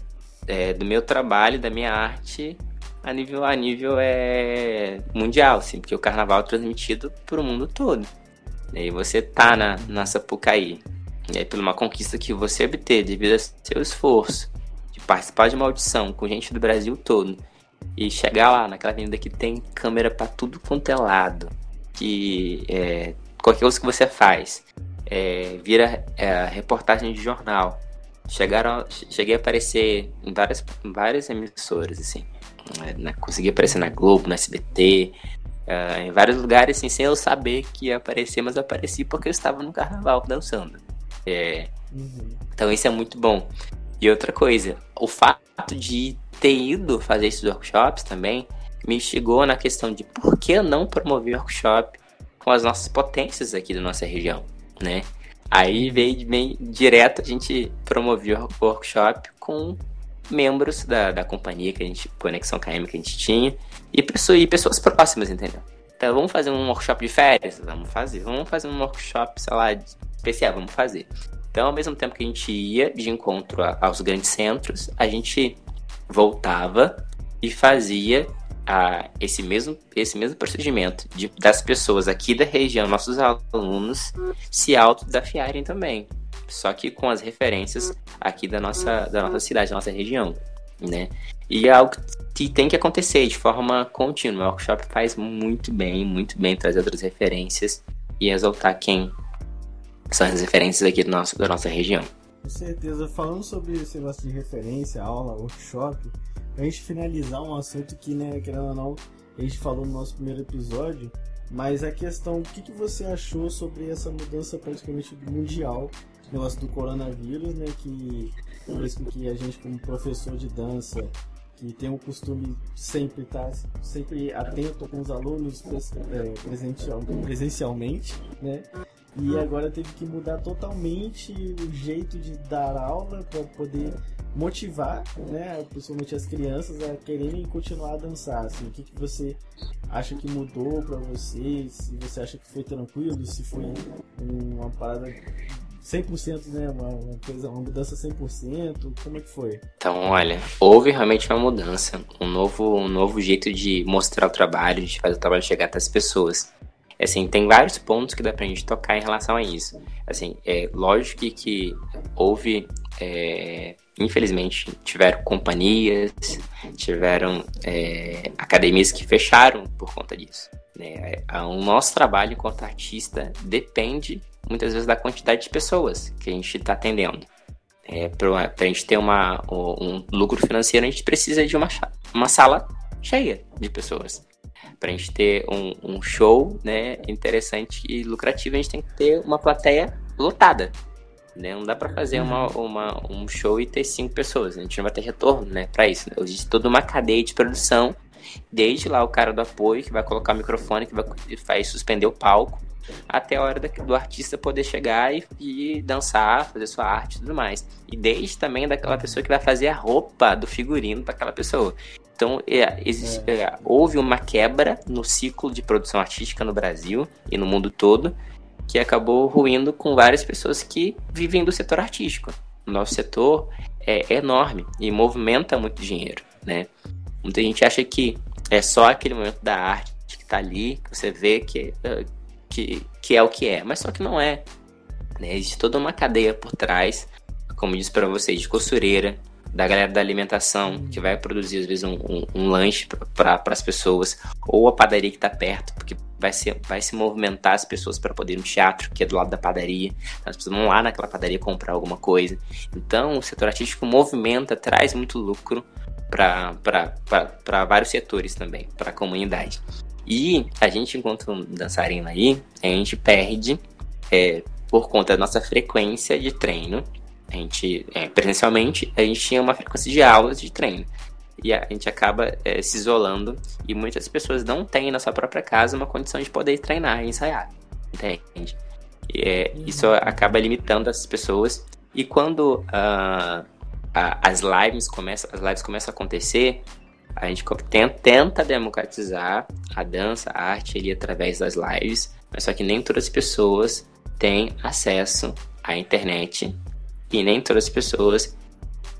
do meu trabalho, da minha arte a nível, a nível é, mundial, assim, porque o carnaval é transmitido para o mundo todo. E você tá na, na Sapucaí, é por uma conquista que você obter devido ao seu esforço participar de uma audição com gente do Brasil todo e chegar lá naquela avenida que tem câmera para tudo quanto é lado, que é, qualquer coisa que você faz é, vira é, reportagem de jornal. Chegaram, cheguei a aparecer em várias, em várias emissoras, assim. É, na, consegui aparecer na Globo, na SBT, uh, em vários lugares, assim, sem eu saber que ia aparecer, mas apareci porque eu estava no carnaval dançando. É, uhum. Então isso é muito bom. E outra coisa, o fato de ter ido fazer esses workshops também me instigou na questão de por que não promover workshop com as nossas potências aqui da nossa região, né? Aí veio bem direto a gente promoveu o workshop com membros da, da companhia que a gente, Conexão KM que a gente tinha, e, pessoas, e pessoas próximas, entendeu? Então vamos fazer um workshop de férias? Vamos fazer. Vamos fazer um workshop, sei lá, especial, vamos fazer. Então, ao mesmo tempo que a gente ia de encontro aos grandes centros, a gente voltava e fazia a, esse, mesmo, esse mesmo procedimento de, das pessoas aqui da região, nossos alunos, se autodesafiarem também. Só que com as referências aqui da nossa, da nossa cidade, da nossa região. Né? E é algo que tem que acontecer de forma contínua. O workshop faz muito bem, muito bem trazer outras referências e exaltar quem são as referências aqui do nosso, da nossa região. Com certeza. Falando sobre esse negócio de referência, aula, workshop, a gente finalizar um assunto que, né, querendo ou não, a gente falou no nosso primeiro episódio, mas a questão, o que, que você achou sobre essa mudança praticamente mundial, negócio do coronavírus, né, que fez com que a gente, como professor de dança, que tem o costume sempre estar tá, sempre atento com os alunos é, presencial, presencialmente, né? E agora teve que mudar totalmente o jeito de dar aula para poder motivar, né, principalmente as crianças a quererem continuar a dançar. Assim, o que, que você acha que mudou para você? Se você acha que foi tranquilo, se foi uma parada 100%, né? Uma, coisa, uma mudança 100%? Como é que foi? Então, olha, houve realmente uma mudança, um novo, um novo jeito de mostrar o trabalho, de fazer o trabalho chegar até as pessoas. Assim, tem vários pontos que dá pra gente tocar em relação a isso. Assim, é lógico que, houve, é, infelizmente, tiveram companhias, tiveram é, academias que fecharam por conta disso. Né? O nosso trabalho enquanto artista depende muitas vezes da quantidade de pessoas que a gente está atendendo. É, Para a gente ter uma, um lucro financeiro, a gente precisa de uma, uma sala cheia de pessoas. Para a gente ter um, um, show né, interessante e lucrativo, a gente tem que ter uma plateia lotada. Né? Não dá para fazer uma, uma, um show e ter cinco pessoas. A gente não vai ter retorno né, para isso. Né? Existe toda uma cadeia de produção, desde lá o cara do apoio, que vai colocar o microfone, que vai, vai suspender o palco, até a hora do artista poder chegar e, e, dançar, fazer sua arte e tudo mais. E desde também daquela pessoa que vai fazer a roupa do figurino para aquela pessoa. Então, é, existe, é. É, houve uma quebra no ciclo de produção artística no Brasil e no mundo todo, que acabou ruindo com várias pessoas que vivem do setor artístico. O nosso setor é enorme e movimenta muito dinheiro, né? Muita gente acha que é só aquele momento da arte tá ali, você vê que, uh, que, que é o que é, mas só que não é. Né? Existe toda uma cadeia por trás, como disse para vocês, de costureira, da galera da alimentação, que vai produzir às vezes um, um, um lanche para as pessoas, ou a padaria que está perto, porque vai, ser, vai se movimentar as pessoas para poder ir no teatro, que é do lado da padaria. As pessoas vão lá naquela padaria comprar alguma coisa. Então, o setor artístico movimenta, traz muito lucro para vários setores também, para a comunidade. E a gente, enquanto dançarina aí, a gente perde é, por conta da nossa frequência de treino a gente, é, presencialmente, a gente tinha uma frequência de aulas de treino. E a gente acaba é, se isolando e muitas pessoas não têm na sua própria casa uma condição de poder treinar e ensaiar. Entende? E, é, isso acaba limitando as pessoas. E quando uh, a, as lives começam, as lives começam a acontecer, a gente tenta, tenta democratizar a dança, a arte ali através das lives, mas só que nem todas as pessoas têm acesso à internet e nem todas as pessoas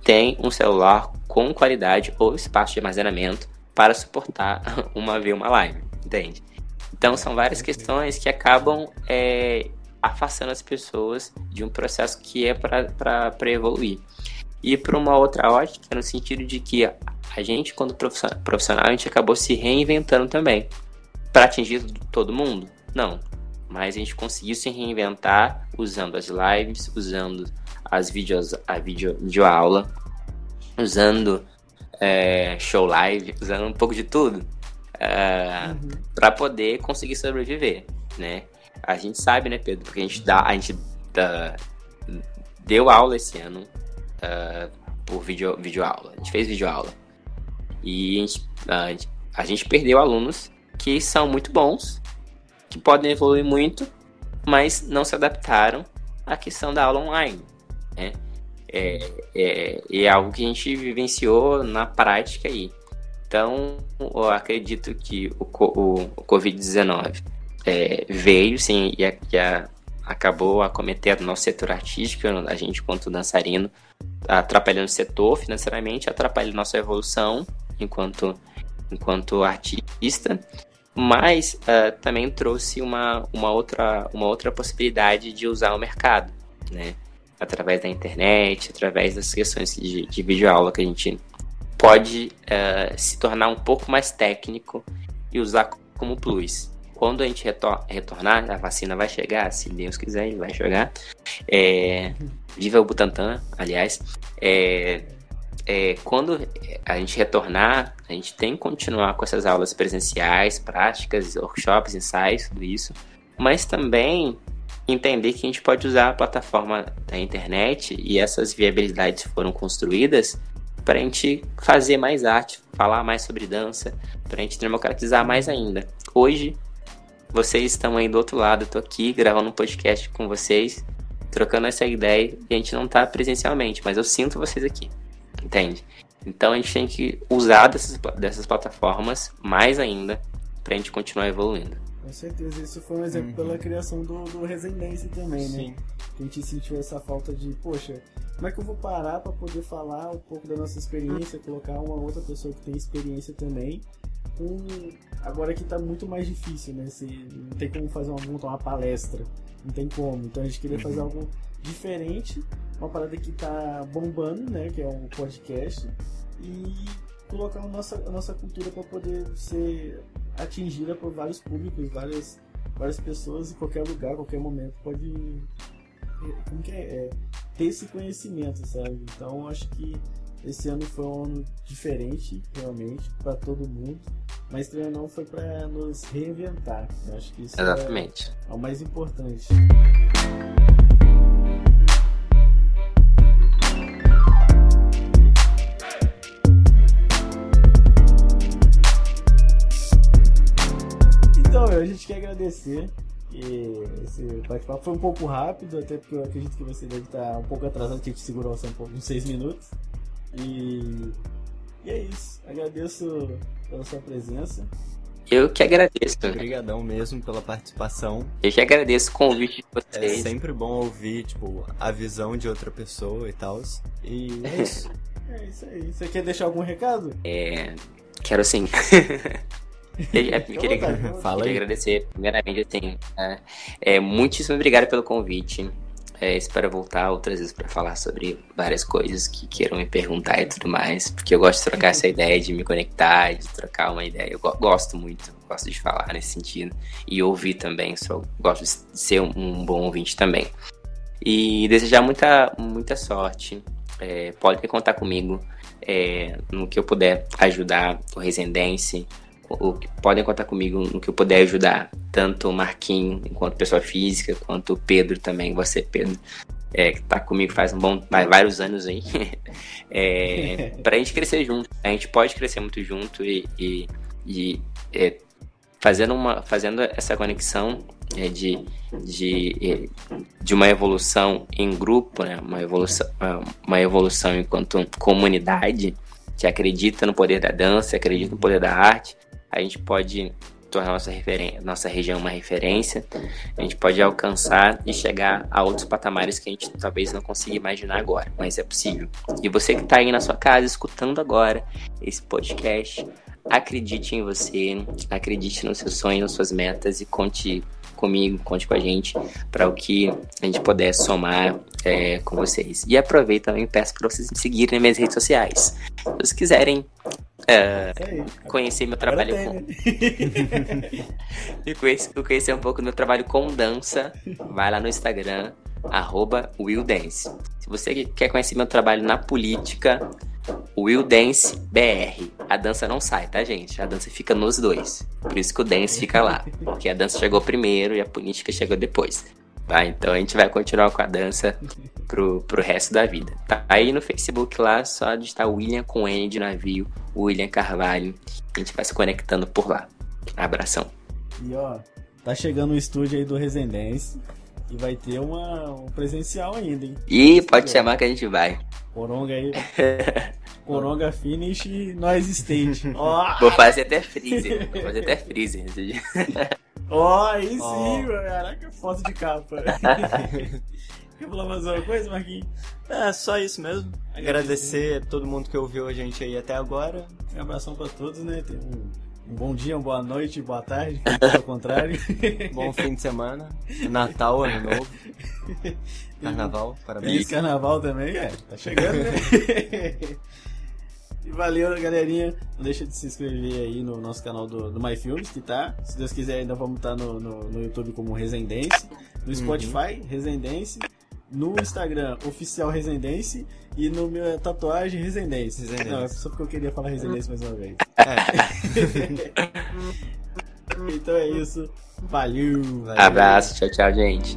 têm um celular com qualidade ou espaço de armazenamento para suportar uma ver uma live, entende? Então são várias questões que acabam é, afastando as pessoas de um processo que é para evoluir. E para uma outra ótica, no sentido de que a gente, quando profissional, a gente acabou se reinventando também. Para atingir todo mundo? Não. Mas a gente conseguiu se reinventar usando as lives, usando as vídeos, a vídeo, vídeo aula, usando é, show live, usando um pouco de tudo é, uhum. para poder conseguir sobreviver, né? A gente sabe, né, Pedro? Porque a gente dá, a gente dá, deu aula esse ano uh, por vídeo, vídeo aula. A gente fez vídeo aula e a gente, a gente perdeu alunos que são muito bons, que podem evoluir muito, mas não se adaptaram à questão da aula online né? É, é, é algo que a gente vivenciou na prática aí. Então, eu acredito que o, o, o Covid-19 é, veio, sim, e, a, e a, acabou acometendo nosso setor artístico, a gente, quanto dançarino, atrapalhando o setor financeiramente, atrapalhando nossa evolução enquanto, enquanto artista, mas uh, também trouxe uma, uma, outra, uma outra possibilidade de usar o mercado, né? Através da internet, através das questões de, de videoaula que a gente pode uh, se tornar um pouco mais técnico e usar como plus. Quando a gente retor retornar, a vacina vai chegar, se Deus quiser, ele vai chegar. É, viva o Butantan, aliás. É, é, quando a gente retornar, a gente tem que continuar com essas aulas presenciais, práticas, workshops, ensaios, tudo isso. Mas também entender que a gente pode usar a plataforma da internet e essas viabilidades foram construídas para a gente fazer mais arte, falar mais sobre dança, para a gente democratizar mais ainda. Hoje, vocês estão aí do outro lado, eu aqui gravando um podcast com vocês, trocando essa ideia, e a gente não está presencialmente, mas eu sinto vocês aqui, entende? Então a gente tem que usar dessas, dessas plataformas mais ainda para a gente continuar evoluindo. Com certeza, isso foi um exemplo uhum. pela criação do, do Residência também, né? Sim. Que a gente sentiu essa falta de, poxa, como é que eu vou parar para poder falar um pouco da nossa experiência, colocar uma outra pessoa que tem experiência também, com... agora que tá muito mais difícil, né? Se, não tem como fazer uma, uma palestra, não tem como. Então a gente queria uhum. fazer algo diferente, uma parada que tá bombando, né? Que é um podcast, e colocar a nossa, a nossa cultura para poder ser atingida por vários públicos, várias, várias pessoas em qualquer lugar, qualquer momento pode como que é, é ter esse conhecimento, sabe? Então acho que esse ano foi um ano diferente, realmente, para todo mundo, mas também não foi para nos reinventar. Eu acho que isso é Exatamente. É, é o mais importante. Quer agradecer. E esse bate-papo foi um pouco rápido, até porque eu acredito que você deve estar um pouco atrasado, que a gente segurou só um pouco, uns seis minutos. E, e é isso. Agradeço pela sua presença. Eu que agradeço. Obrigadão mesmo pela participação. Eu que agradeço o convite de vocês. É sempre bom ouvir, tipo, a visão de outra pessoa e tal. E é isso. é isso aí. Você quer deixar algum recado? É. Quero sim. Eu, eu queria, Fala queria agradecer, primeiramente, assim, é, é, muitíssimo obrigado pelo convite. É, espero voltar outras vezes para falar sobre várias coisas que queiram me perguntar e tudo mais, porque eu gosto de trocar essa ideia, de me conectar, de trocar uma ideia. Eu gosto muito, gosto de falar nesse sentido e ouvir também. Só gosto de ser um, bom ouvinte também. E desejar muita, muita sorte. É, pode contar comigo é, no que eu puder ajudar o Resendense, o, podem contar comigo no que eu puder ajudar, tanto o Marquinho, enquanto pessoa física, quanto o Pedro também, você, Pedro, é, que tá comigo faz um bom, vários anos aí, é, pra gente crescer junto. A gente pode crescer muito junto e, e, e é, fazendo, uma, fazendo essa conexão é, de, de, de uma evolução em grupo, né? uma, evolução, uma evolução enquanto comunidade que acredita no poder da dança, acredita no poder da arte, a gente pode tornar nossa, nossa região uma referência, a gente pode alcançar e chegar a outros patamares que a gente talvez não consiga imaginar agora, mas é possível. E você que está aí na sua casa escutando agora esse podcast, acredite em você, acredite nos seus sonhos, nas suas metas e conte comigo, conte com a gente para o que a gente puder somar é, com vocês. E aproveita também peço para vocês me seguirem nas minhas redes sociais. Se vocês quiserem uh, conhecer meu trabalho com. Né? e conhecer, conhecer um pouco do meu trabalho com dança, vai lá no Instagram, arroba WillDance. Se você quer conhecer meu trabalho na política, Will Dance BR. A dança não sai, tá, gente? A dança fica nos dois. Por isso que o dance fica lá. Porque a dança chegou primeiro e a política chegou depois. Tá? Então a gente vai continuar com a dança pro, pro resto da vida. Tá aí no Facebook lá, só digitar William com N de navio, William Carvalho. A gente vai se conectando por lá. Abração. E ó, tá chegando o estúdio aí do Residência. E vai ter uma, um presencial ainda, hein? Ih, pode chamar que a gente vai. Coronga aí. Coronga finish nós stage. Oh. Vou fazer até freezer. Vou fazer até freezer. Ó, oh, aí sim, oh. Caraca, foto de capa. Quer falar mais uma coisa, Marquinhos? É, só isso mesmo. Agradecer a todo mundo que ouviu a gente aí até agora. Um abração pra todos, né? Tem um um bom dia, uma boa noite, boa tarde, ao contrário. bom fim de semana. Natal, ano novo. Carnaval, parabéns. E carnaval também, é. Tá chegando, né? E valeu, galerinha. Não deixa de se inscrever aí no nosso canal do, do My que tá. Se Deus quiser, ainda vamos estar tá no, no, no, YouTube como Resendense. No Spotify, uhum. Resendense no Instagram oficial Resendense e no meu tatuagem Resendense. Resendense. Não, só porque eu queria falar Resendense mais uma vez. É. então é isso. Valeu. Valeu. Abraço, tchau, tchau, gente.